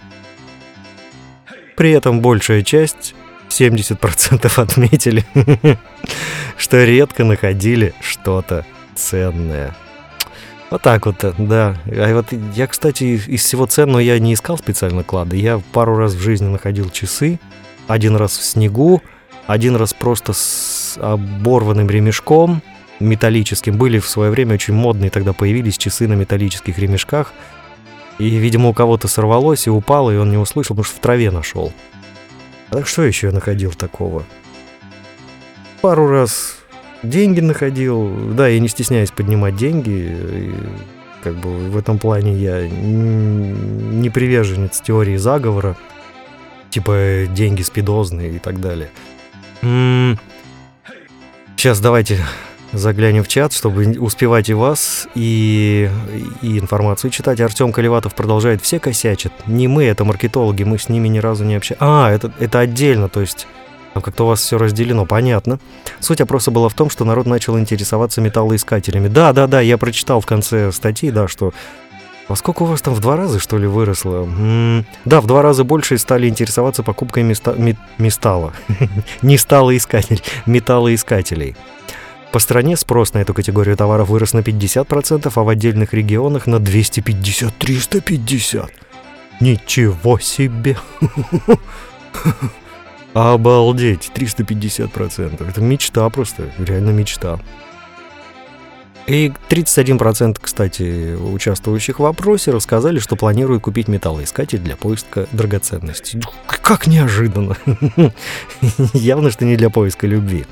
При этом большая часть, 70% отметили, что редко находили что-то ценное. Вот так вот, да. А вот я, кстати, из всего ценного я не искал специально клады. Я пару раз в жизни находил часы, один раз в снегу, один раз просто с оборванным ремешком металлическим. Были в свое время очень модные тогда появились часы на металлических ремешках. И, видимо, у кого-то сорвалось и упало, и он не услышал, потому что в траве нашел. Так что еще я находил такого? Пару раз деньги находил. Да, я не стесняюсь поднимать деньги. И, как бы в этом плане я не приверженец теории заговора. Типа деньги спидозные и так далее. Сейчас давайте заглянем в чат, чтобы успевать и вас, и, и информацию читать. Артем Колеватов продолжает. Все косячат. Не мы, это маркетологи, мы с ними ни разу не общаемся. А, это, это отдельно, то есть как-то у вас все разделено, понятно. Суть опроса была в том, что народ начал интересоваться металлоискателями. Да, да, да, я прочитал в конце статьи, да, что во сколько у вас там в два раза, что ли, выросло? М-м- да, в два раза больше стали интересоваться покупкой металла. Не стало искатель, металлоискателей. По стране спрос на эту категорию товаров вырос на 50%, а в отдельных регионах на 250-350. Ничего себе! Обалдеть, 350%. Это мечта просто, реально мечта. И 31%, кстати, участвующих в опросе рассказали, что планируют купить металлоискатель для поиска драгоценностей. Как неожиданно. Явно, что не для поиска любви.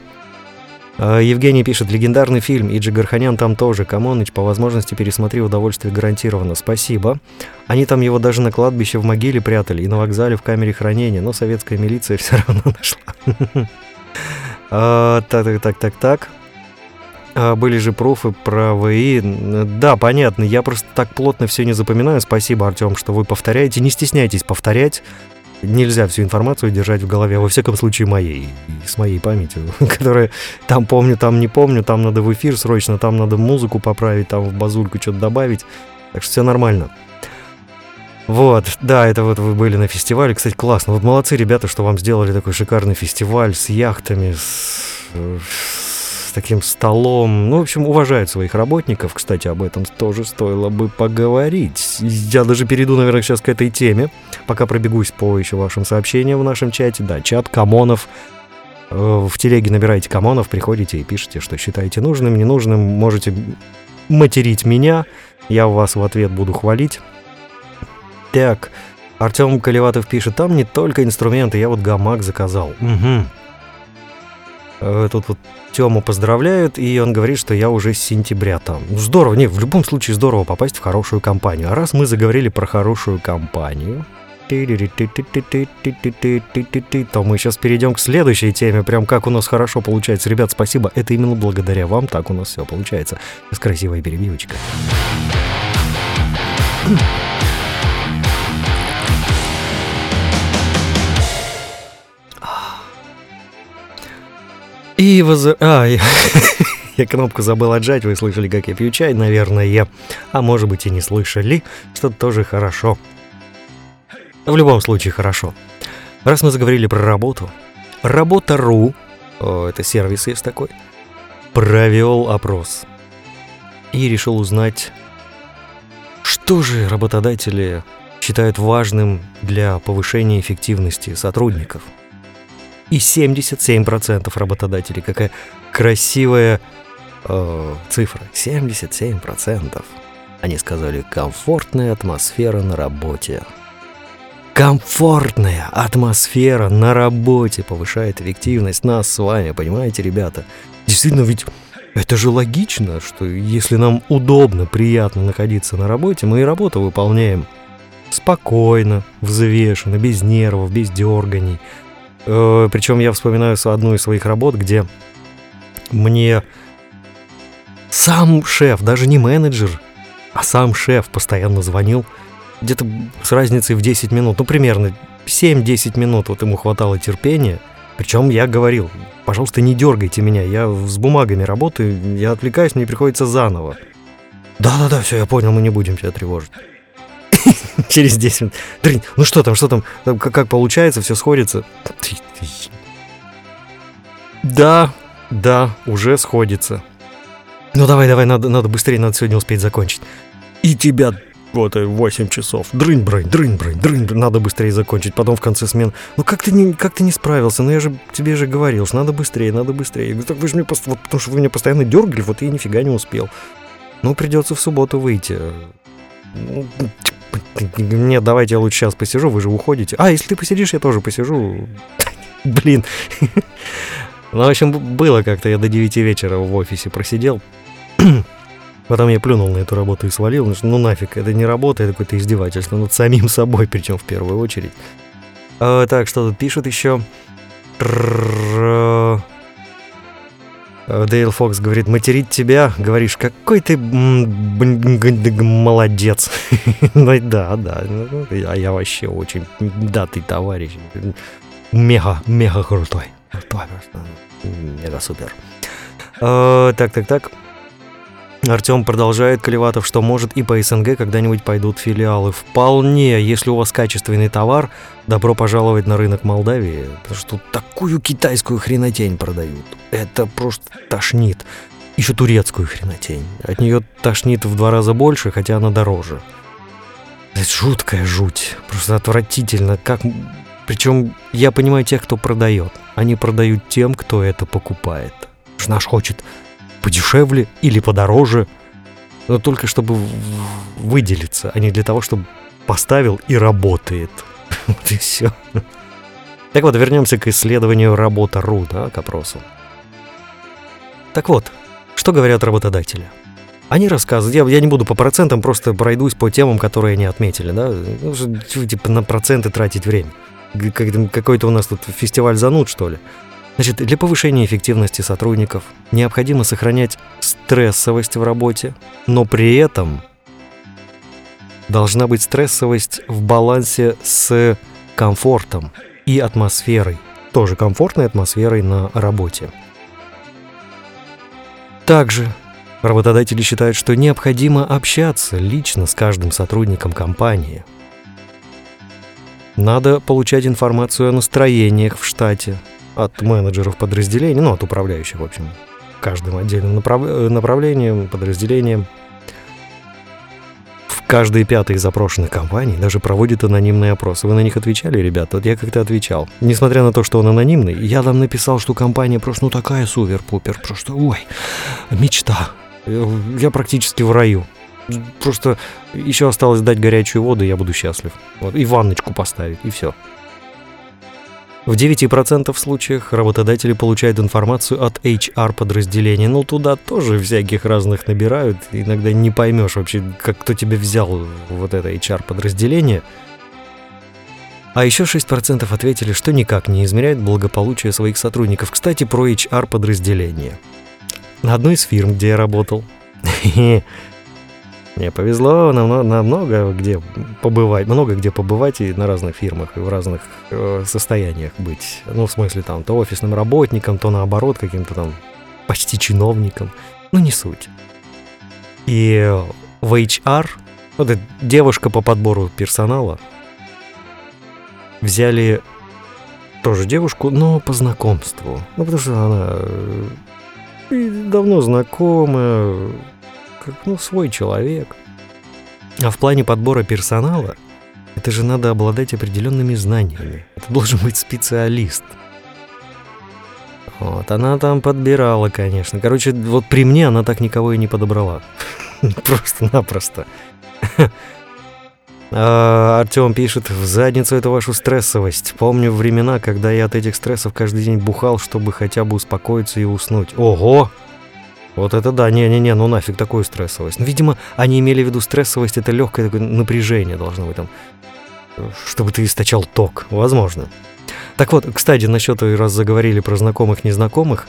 А, Евгений пишет, легендарный фильм, Иджи Гарханян там тоже. Камоныч, по возможности пересмотри, удовольствие гарантировано. Спасибо. Они там его даже на кладбище в могиле прятали и на вокзале в камере хранения, но советская милиция все равно нашла. А, Так, так, так, так. А, Были же пруфы про ВИ. Да, понятно. Я просто так плотно все не запоминаю. Спасибо, Артем, что вы повторяете. Не стесняйтесь повторять. Нельзя всю информацию держать в голове, во всяком случае моей, с моей памятью, которая там помню, там не помню, там надо в эфир срочно, там надо музыку поправить, там в базульку что-то добавить. Так что все нормально. Вот, да, это вот вы были на фестивале. Кстати, классно. Вот молодцы ребята, что вам сделали такой шикарный фестиваль с яхтами, с, с таким столом. Ну, в общем, уважают своих работников. Кстати, об этом тоже стоило бы поговорить. Я даже перейду, наверное, сейчас к этой теме, пока пробегусь по еще вашим сообщениям в нашем чате. Да, чат Камонов. Э, В телеге набираете Камонов, приходите и пишите, что считаете нужным, ненужным. Можете материть меня, я вас в ответ буду хвалить. Так, Артем Колеватов пишет, там не только инструменты, я вот гамак заказал. Угу. Э, Тут вот Тему поздравляют, и он говорит, что я уже с сентября там. Ну, здорово, не, в любом случае здорово попасть в хорошую компанию. А раз мы заговорили про хорошую компанию, то мы сейчас перейдем к следующей теме, прям как у нас хорошо получается. Ребят, спасибо, это именно благодаря вам так у нас все получается. С красивой перебивочкой. И воз... А, я... я кнопку забыл отжать, вы слышали, как я пью чай, наверное, а может быть и не слышали, что тоже хорошо. В любом случае хорошо. Раз мы заговорили про работу, Работа.ру, это сервис есть такой, провел опрос и решил узнать, что же работодатели считают важным для повышения эффективности сотрудников. И 77% работодателей. Какая красивая э, цифра. 77%. Они сказали, комфортная атмосфера на работе. Комфортная атмосфера на работе повышает эффективность нас с вами, понимаете, ребята? Действительно, ведь это же логично, что если нам удобно, приятно находиться на работе, мы и работу выполняем спокойно, взвешенно, без нервов, без дерганий. Э, Причем я вспоминаю одну из своих работ, где мне сам шеф, даже не менеджер, а сам шеф постоянно звонил, где-то с разницей в 10 минут, ну примерно 7-10 минут вот ему хватало терпения. Причем я говорил, пожалуйста, не дергайте меня, я с бумагами работаю, я отвлекаюсь, мне приходится заново. Да-да-да, все, я понял, мы не будем тебя тревожить. Через 10 минут. Дрынь, ну что там, что там, Там как, как получается, все сходится. Да, да, уже сходится. Ну давай, давай, надо, надо быстрее, надо сегодня успеть закончить. И тебя вот и 8 часов. Дрынь, брынь, дрынь, брынь, дрынь, брынь. Надо быстрее закончить. Потом в конце смен. Ну как ты не, как ты не справился? Ну я же тебе же говорил, что надо быстрее, надо быстрее. Я говорю, так вы же мне пост- вот, потому что вы меня постоянно дергали, вот я нифига не успел. Ну, придется в субботу выйти. Ну, Нет, давайте я лучше сейчас посижу, вы же уходите. А, если ты посидишь, я тоже посижу. Блин. Ну, в общем, было как-то, я до 9 вечера в офисе просидел. Потом я плюнул на эту работу и свалил. потому что, Ну нафиг, это не работа, это какое-то издевательство над самим собой, причем в первую очередь. А, так, что тут пишут еще? Э, Дейл Фокс говорит, материть тебя, говоришь, какой ты молодец. Ну да, да, а я вообще очень, да, ты товарищ, мега, мега крутой. Мега супер. Э, так, так, так. Артем продолжает, Колеватов, что может и по СНГ когда-нибудь пойдут филиалы. Вполне, если у вас качественный товар, добро пожаловать на рынок Молдавии, потому что тут такую китайскую хренотень продают. Это просто тошнит. Еще турецкую хренотень. От нее тошнит в два раза больше, хотя она дороже. Это жуткая жуть. Просто отвратительно. Как... Причем я понимаю тех, кто продает. Они продают тем, кто это покупает. Наш хочет подешевле или подороже, но только чтобы выделиться, а не для того, чтобы поставил и работает. Вот и все. Так вот, вернемся к исследованию работа.ру, да, к опросу. Так вот, что говорят работодатели? Они рассказывают, я, я не буду по процентам, просто пройдусь по темам, которые они отметили, да, ну, типа на проценты тратить время. Какой-то у нас тут фестиваль зануд, что ли. Значит, для повышения эффективности сотрудников необходимо сохранять стрессовость в работе, но при этом должна быть стрессовость в балансе с комфортом и атмосферой, тоже комфортной атмосферой на работе. Также работодатели считают, что необходимо общаться лично с каждым сотрудником компании. Надо получать информацию о настроениях в штате от менеджеров подразделений, ну, от управляющих, в общем, каждым отдельным направ- э, направлением, подразделением. В каждой пятой из запрошенных компаний даже проводит анонимные опросы. Вы на них отвечали, ребята? Вот я как-то отвечал. Несмотря на то, что он анонимный, я там написал, что компания просто, ну, такая супер-пупер, просто, ой, мечта. Э, Я практически в раю. Просто еще осталось дать горячую воду, и я буду счастлив. Вот, и ванночку поставить, и все. В 9% случаях работодатели получают информацию от HR-подразделения. Ну, туда тоже всяких разных набирают. Иногда не поймешь вообще, как кто тебя взял вот это HR-подразделение. А еще 6% ответили, что никак не измеряет благополучие своих сотрудников. Кстати, про HR-подразделение. На одной из фирм, где я работал, мне повезло намного, намного где побывать, много где побывать и на разных фирмах, и в разных э, состояниях быть. Ну, в смысле, там, то офисным работником, то наоборот, каким-то там почти чиновником. Ну, не суть. И в HR, вот эта девушка по подбору персонала, взяли тоже девушку, но по знакомству. Ну, потому что она э, давно знакома, как, ну, свой человек. А в плане подбора персонала, это же надо обладать определенными знаниями. Это должен быть специалист. Вот, она там подбирала, конечно. Короче, вот при мне она так никого и не подобрала. Просто-напросто. А, Артем пишет, в задницу это вашу стрессовость. Помню времена, когда я от этих стрессов каждый день бухал, чтобы хотя бы успокоиться и уснуть. Ого! Вот это да, не-не-не, ну нафиг такую стрессовость. Ну, видимо, они имели в виду стрессовость, это легкое такое напряжение должно быть там, чтобы ты источал ток, возможно. Так вот, кстати, насчет, раз заговорили про знакомых-незнакомых,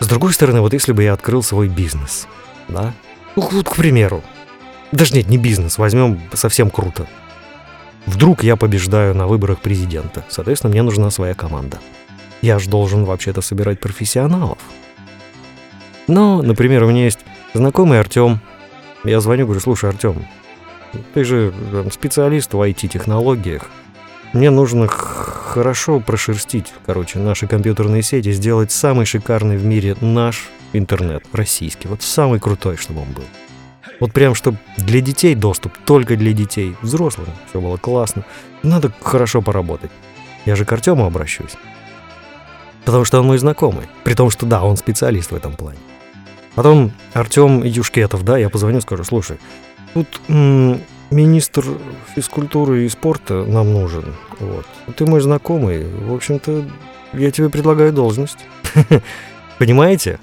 с другой стороны, вот если бы я открыл свой бизнес, да, ну, вот, к примеру, даже нет, не бизнес, возьмем совсем круто. Вдруг я побеждаю на выборах президента, соответственно, мне нужна своя команда. Я же должен вообще-то собирать профессионалов. Но, например, у меня есть знакомый Артем. Я звоню, говорю, слушай, Артем, ты же специалист в IT-технологиях. Мне нужно хорошо прошерстить, короче, наши компьютерные сети, сделать самый шикарный в мире наш интернет, российский. Вот самый крутой, чтобы он был. Вот прям, чтобы для детей доступ, только для детей. Взрослым все было классно. Надо хорошо поработать. Я же к Артему обращусь. Потому что он мой знакомый. При том, что да, он специалист в этом плане. Потом Артем Юшкетов, да, я позвоню, скажу, слушай, тут м, министр физкультуры и спорта нам нужен. Вот. Ты мой знакомый. В общем-то, я тебе предлагаю должность. Понимаете?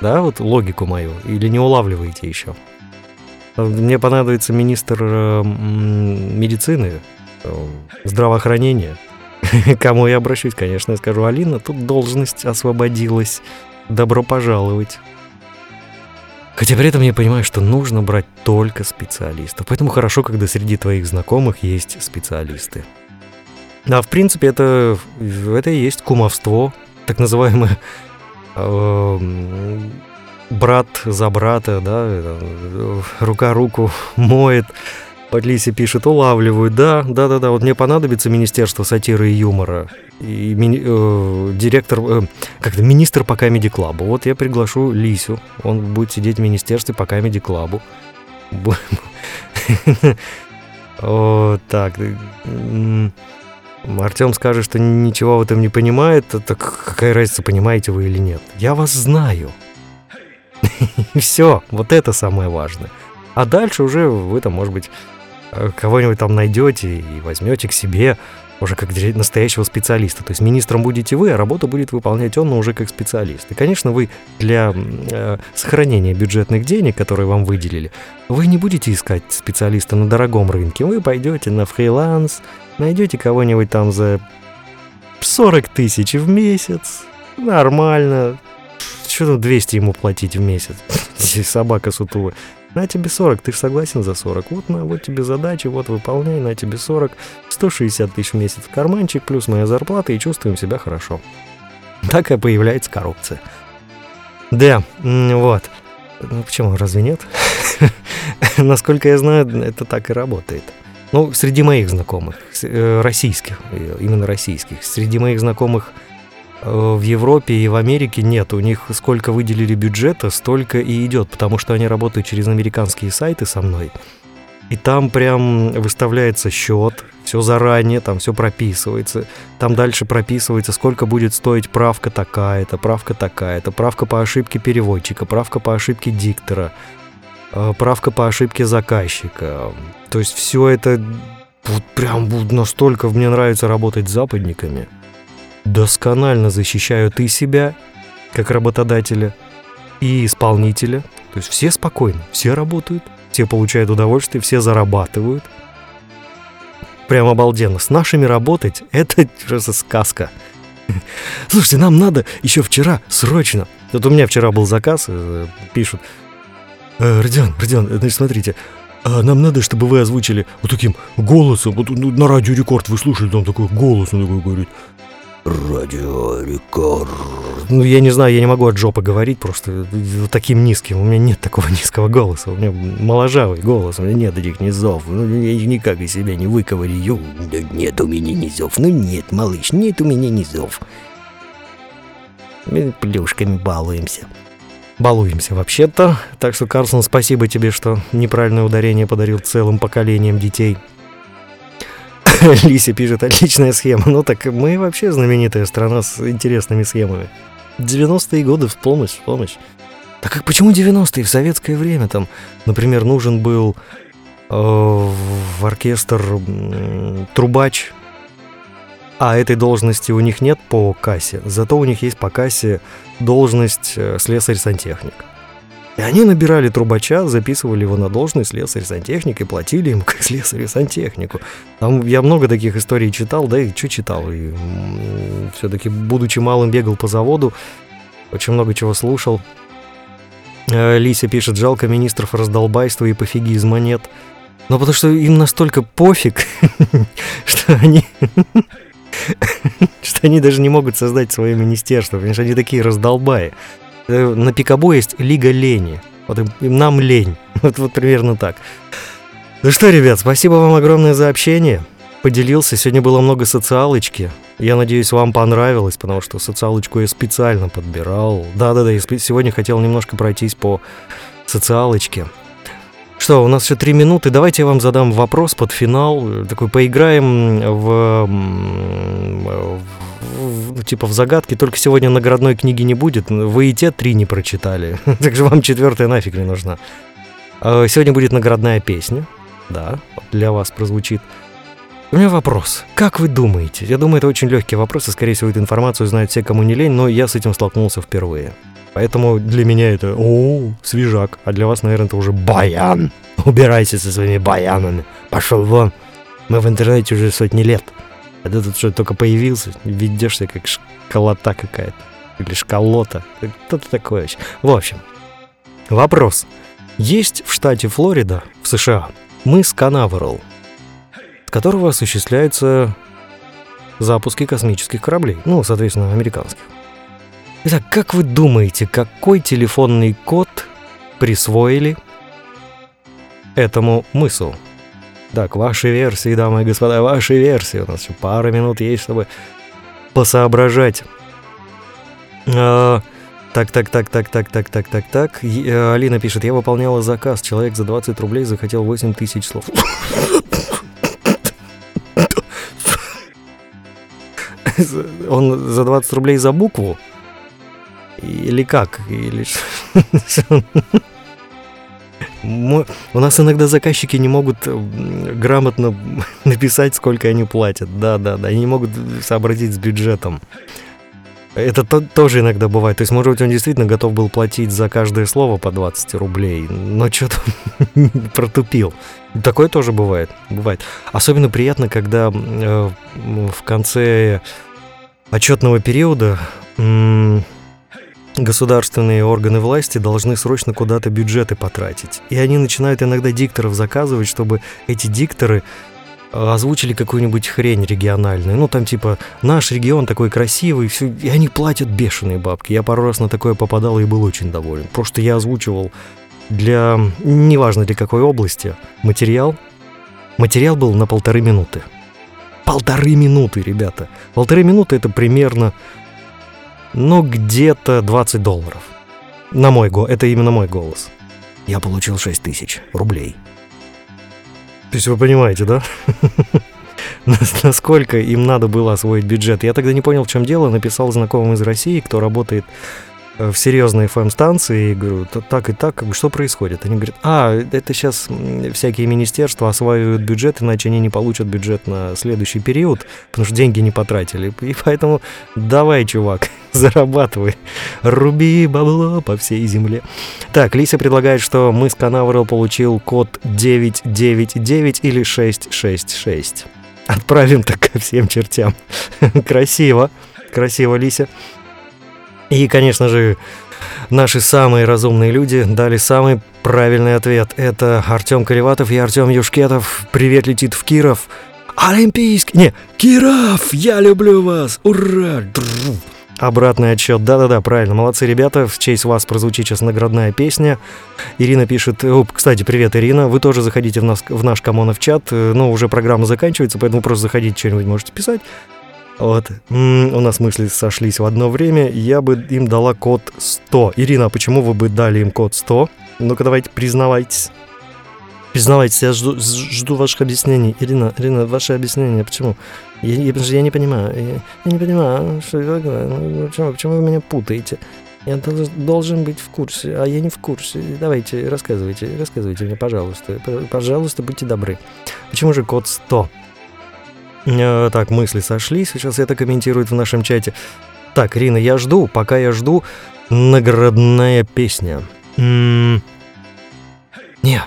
Да, вот логику мою. Или не улавливаете еще? Мне понадобится министр э, медицины, э, здравоохранения. Кому я обращусь, конечно, я скажу, Алина, тут должность освободилась. Добро пожаловать. Хотя при этом я понимаю, что нужно брать только специалистов. Поэтому хорошо, когда среди твоих знакомых есть специалисты. А в принципе это, это и есть кумовство, так называемое эм, брат за брата, да, э, рука руку моет. Патлиси пишет, улавливаю, да, да, да, да, вот мне понадобится Министерство сатиры и юмора и мини- э, директор, э, как-то министр по Comedy Club. Вот я приглашу Лисю, он будет сидеть в министерстве по Comedy Club. Бу- О, так, Артем скажет, что ничего в этом не понимает, так какая разница, понимаете вы или нет? Я вас знаю. Все, вот это самое важное. А дальше уже вы там, может быть, кого-нибудь там найдете и возьмете к себе уже как настоящего специалиста. То есть министром будете вы, а работу будет выполнять он, но уже как специалист. И, конечно, вы для э, сохранения бюджетных денег, которые вам выделили, вы не будете искать специалиста на дорогом рынке. Вы пойдете на фриланс, найдете кого-нибудь там за 40 тысяч в месяц. Нормально. Что тут 200 ему платить в месяц? Собака сутулая. На тебе 40, ты же согласен за 40. Вот, на, вот тебе задачи, вот выполняй, на тебе 40. 160 тысяч в месяц в карманчик, плюс моя зарплата, и чувствуем себя хорошо. Так и появляется коррупция. Да, вот. Ну, почему, разве нет? Насколько я знаю, это так и работает. Ну, среди моих знакомых, э, российских, э, именно российских, среди моих знакомых в Европе и в Америке нет. У них сколько выделили бюджета, столько и идет, потому что они работают через американские сайты со мной. И там прям выставляется счет, все заранее, там все прописывается. Там дальше прописывается, сколько будет стоить правка такая-то, правка такая-то, правка по ошибке переводчика, правка по ошибке диктора, э, правка по ошибке заказчика. То есть все это вот прям настолько мне нравится работать с западниками. Досконально защищают и себя, как работодателя, и исполнителя. То есть все спокойно, все работают, все получают удовольствие, все зарабатывают. Прям обалденно. С нашими работать — это просто сказка. Слушайте, нам надо еще вчера, срочно. Вот у меня вчера был заказ, э, пишут. «Э, Родион, Родион, значит, смотрите, а нам надо, чтобы вы озвучили вот таким голосом, вот ну, на радио рекорд вы слушали, там такой голос, он такой говорит. Радио рекорд. Ну, я не знаю, я не могу от жопы говорить просто таким низким. У меня нет такого низкого голоса. У меня моложавый голос, у меня нет этих низов. Ну, я никак из себя не выковырю. Да нет у меня низов. Ну нет, малыш, нет у меня низов. Мы плюшками балуемся. Балуемся вообще-то. Так что, Карсон, спасибо тебе, что неправильное ударение подарил целым поколениям детей. Лися пишет, отличная схема. Ну так мы вообще знаменитая страна с интересными схемами. 90-е годы в помощь, в помощь. Так как почему 90-е? В советское время там, например, нужен был э, в оркестр трубач, а этой должности у них нет по кассе, зато у них есть по кассе должность э, слесарь-сантехник. И они набирали трубача, записывали его на должность слесарь-сантехник и платили ему как слесарю-сантехнику. Там я много таких историй читал, да и что читал. И все-таки, будучи малым, бегал по заводу, очень много чего слушал. Э, Лися пишет, жалко министров раздолбайства и пофигизма нет. Но потому что им настолько пофиг, что они... что они даже не могут создать свое министерство, потому что они такие раздолбаи. Э, На Пикабу есть Лига Лени. Вот им, нам лень. Вот, вот примерно так. Ну что, ребят, спасибо вам огромное за общение. Поделился. Сегодня было много социалочки. Я надеюсь, вам понравилось, потому что социалочку я специально подбирал. Да-да-да, я сегодня хотел немножко пройтись по социалочке. Что, у нас еще три минуты. Давайте я вам задам вопрос под финал. Такой поиграем в- в- типа в загадки. Только сегодня наградной книги не будет. Вы и те три не прочитали. Так же вам четвертая нафиг не нужна. А Сегодня будет наградная песня. Да, для вас прозвучит. У меня вопрос. Как вы думаете? Я думаю, это очень легкий вопрос, и, скорее всего, эту информацию знают все, кому не лень, но я с этим столкнулся впервые. Поэтому для меня это о свежак, а для вас, наверное, это уже баян. Убирайся со своими баянами. Пошел вон. Мы в интернете уже сотни лет. А ты тут что, только появился? Ведешься как школота какая-то. Или школота. Что-то такое вообще. В общем, вопрос. Есть в штате Флорида, в США, мыс Канаверал, с которого осуществляются запуски космических кораблей, ну, соответственно, американских. Итак, как вы думаете, какой телефонный код присвоили этому мысу? Так, ваши версии, дамы и господа, ваши версии. У нас еще пара минут есть, чтобы посоображать. А, так, так, так, так, так, так, так, так, так. Э, Алина пишет, я выполняла заказ. Человек за 20 рублей захотел 8 тысяч слов. Он за 20 рублей за букву? Или как? Или что? У нас иногда заказчики не могут м, грамотно написать, сколько они платят. Да, да, да. Они не могут сообразить с бюджетом. Это то- тоже иногда бывает. То есть, может быть, он действительно готов был платить за каждое слово по 20 рублей, но что-то протупил. Такое тоже бывает. Бывает. Особенно приятно, когда э, в конце отчетного периода м, государственные органы власти должны срочно куда-то бюджеты потратить. И они начинают иногда дикторов заказывать, чтобы эти дикторы э, озвучили какую-нибудь хрень региональную. Ну, там типа «наш регион такой красивый», всё, и они платят бешеные бабки. Я пару раз на такое попадал и был очень доволен. Просто я озвучивал для, неважно для какой области, материал. Материал был на полторы минуты. Полторы минуты, ребята. Полторы минуты это примерно, ну, где-то 20 долларов. На мой голос. Это именно мой голос. Я получил 6 тысяч рублей. То есть вы понимаете, да? Нас- Насколько им надо было освоить бюджет. Я тогда не понял, в чем дело. Написал знакомым из России, кто работает в серьезной FM-станции, и говорю, «Т- так и так, как бы, что происходит? Они говорят, а, это сейчас всякие министерства осваивают бюджет, иначе они не получат бюджет на следующий период, потому что деньги не потратили. И поэтому давай, чувак, зарабатывай, руби бабло по всей земле. Так, Лися предлагает, что мы с Канаверал получил код 999 или 666. Отправим так ко всем чертям. Красиво, красиво, Лися. И, конечно же, наши самые разумные люди дали самый правильный ответ. Это Артем Колеватов и Артем Юшкетов. Привет летит в Киров. Олимпийский... Не, Киров, я люблю вас. Ура! Дру. Обратный отчет. Да-да-да, правильно. Молодцы, ребята. В честь вас прозвучит сейчас наградная песня. Ирина пишет... Оп, кстати, привет, Ирина. Вы тоже заходите в, нас, в наш Камонов чат. Э, Ну, уже программа заканчивается, поэтому просто заходите, что-нибудь можете писать. Вот. У нас мысли сошлись в одно время. Я бы им дала код 100. Ирина, а почему вы бы дали им код 100? Ну-ка, давайте, признавайтесь. Признавайтесь, я жду, жду ваших объяснений. Ирина, Ирина, ваши объяснения, почему? Я, я, я не понимаю. Я, я не понимаю, что это такое. Ну, Почему, почему вы меня путаете? Я долж- должен быть в курсе, а я не в курсе. Давайте, рассказывайте, рассказывайте мне, пожалуйста. Пожалуйста, будьте добры. Почему же код 100? Э, Так, мысли сошлись. Сейчас это комментирует в нашем чате. Так, Рина, я жду. Пока я жду, наградная песня. М, Не,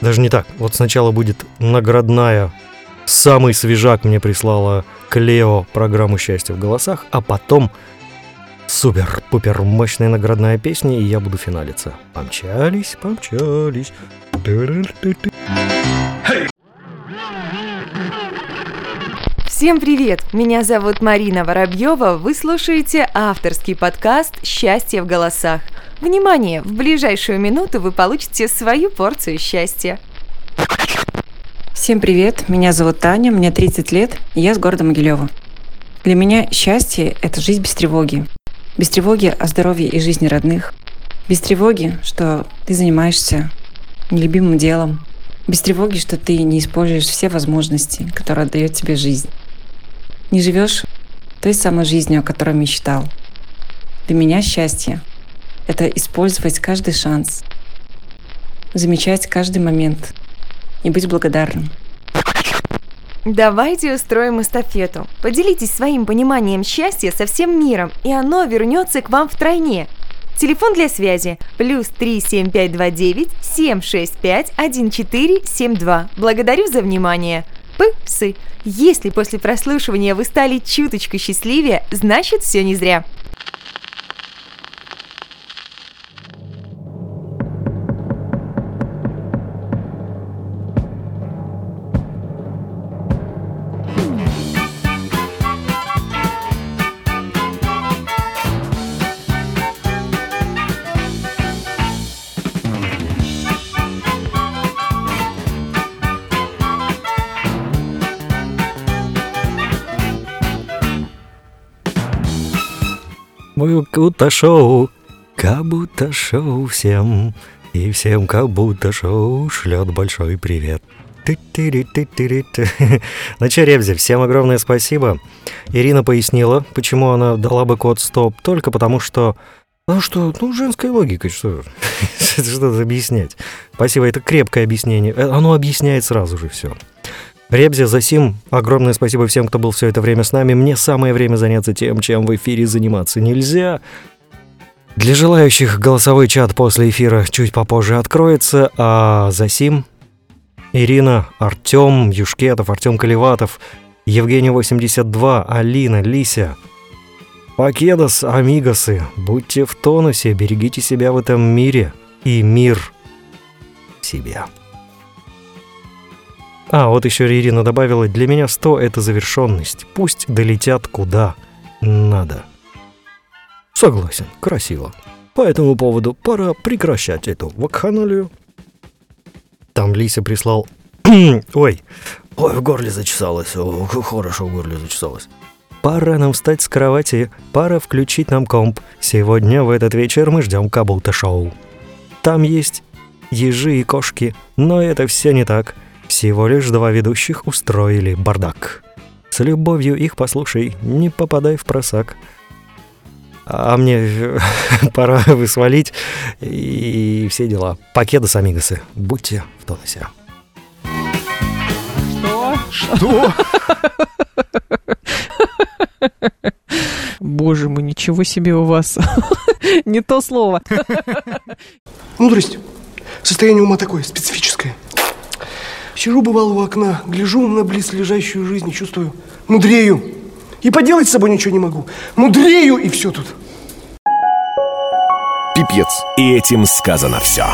даже не так. Вот сначала будет наградная. Самый свежак мне прислала Клео программу «Счастье в голосах», а потом супер-пупер мощная наградная песня, и я буду финалиться. Помчались, помчались. Ту-ру-ту-ту. Всем привет! Меня зовут Марина Воробьева. Вы слушаете авторский подкаст «Счастье в голосах». Внимание! В ближайшую минуту вы получите свою порцию счастья. Всем привет, меня зовут Таня, мне 30 лет, и я с города Могилева. Для меня счастье – это жизнь без тревоги. Без тревоги о здоровье и жизни родных. Без тревоги, что ты занимаешься нелюбимым делом. Без тревоги, что ты не используешь все возможности, которые отдает тебе жизнь. Не живешь той самой жизнью, о которой мечтал. Для меня счастье – это использовать каждый шанс, замечать каждый момент и быть благодарным. Давайте устроим эстафету. Поделитесь своим пониманием счастья со всем миром, и оно вернется к вам втройне. Телефон для связи плюс 37529 765 1472. Благодарю за внимание. Псы. Если после прослушивания вы стали чуточку счастливее, значит все не зря. Будто шоу, как будто шоу всем, и всем как будто шоу шлет большой привет. Ну чё, Ребзи, всем огромное спасибо. Ирина пояснила, почему она дала бы код стоп, только потому что Ну что, ну женской логикой, что что-то объяснять. Спасибо, это крепкое объяснение. Э, Оно объясняет сразу же все. Ребзя, Засим, огромное спасибо всем, кто был все это время с нами. Мне самое время заняться тем, чем в эфире заниматься нельзя. Для желающих голосовой чат после эфира чуть попозже откроется, а Засим, Ирина, Артем Юшкетов, Артем Колеватов, Евгений 82, Алина, Лися, Покедос, амигосы, будьте в тонусе, берегите себя в этом мире и мир себя. А, вот еще Ирина добавила, для меня 100 это завершенность, пусть долетят куда надо. Согласен, красиво. По этому поводу пора прекращать эту вакханалию. Там Лися прислал... Ой, ой, в горле зачесалось, О, хорошо в горле зачесалось. Пора нам встать с кровати, пора включить нам комп. Сегодня в этот вечер мы ждем Кабута шоу. Там есть ежи и кошки, но это все не так. Всего лишь два ведущих устроили бардак. С любовью их послушай, не попадай в просак. А мне пора высвалить и все дела. Покедос, амигосы, будьте в тонусе. Что? Боже мой, ничего себе у вас. Не то слово. Мудрость. Состояние ума такое, специфическое. Сижу, бывало, у окна, гляжу на близлежащую жизнь и чувствую, мудрею. И поделать с собой ничего не могу. Мудрею, и все тут. Пипец. И этим сказано все.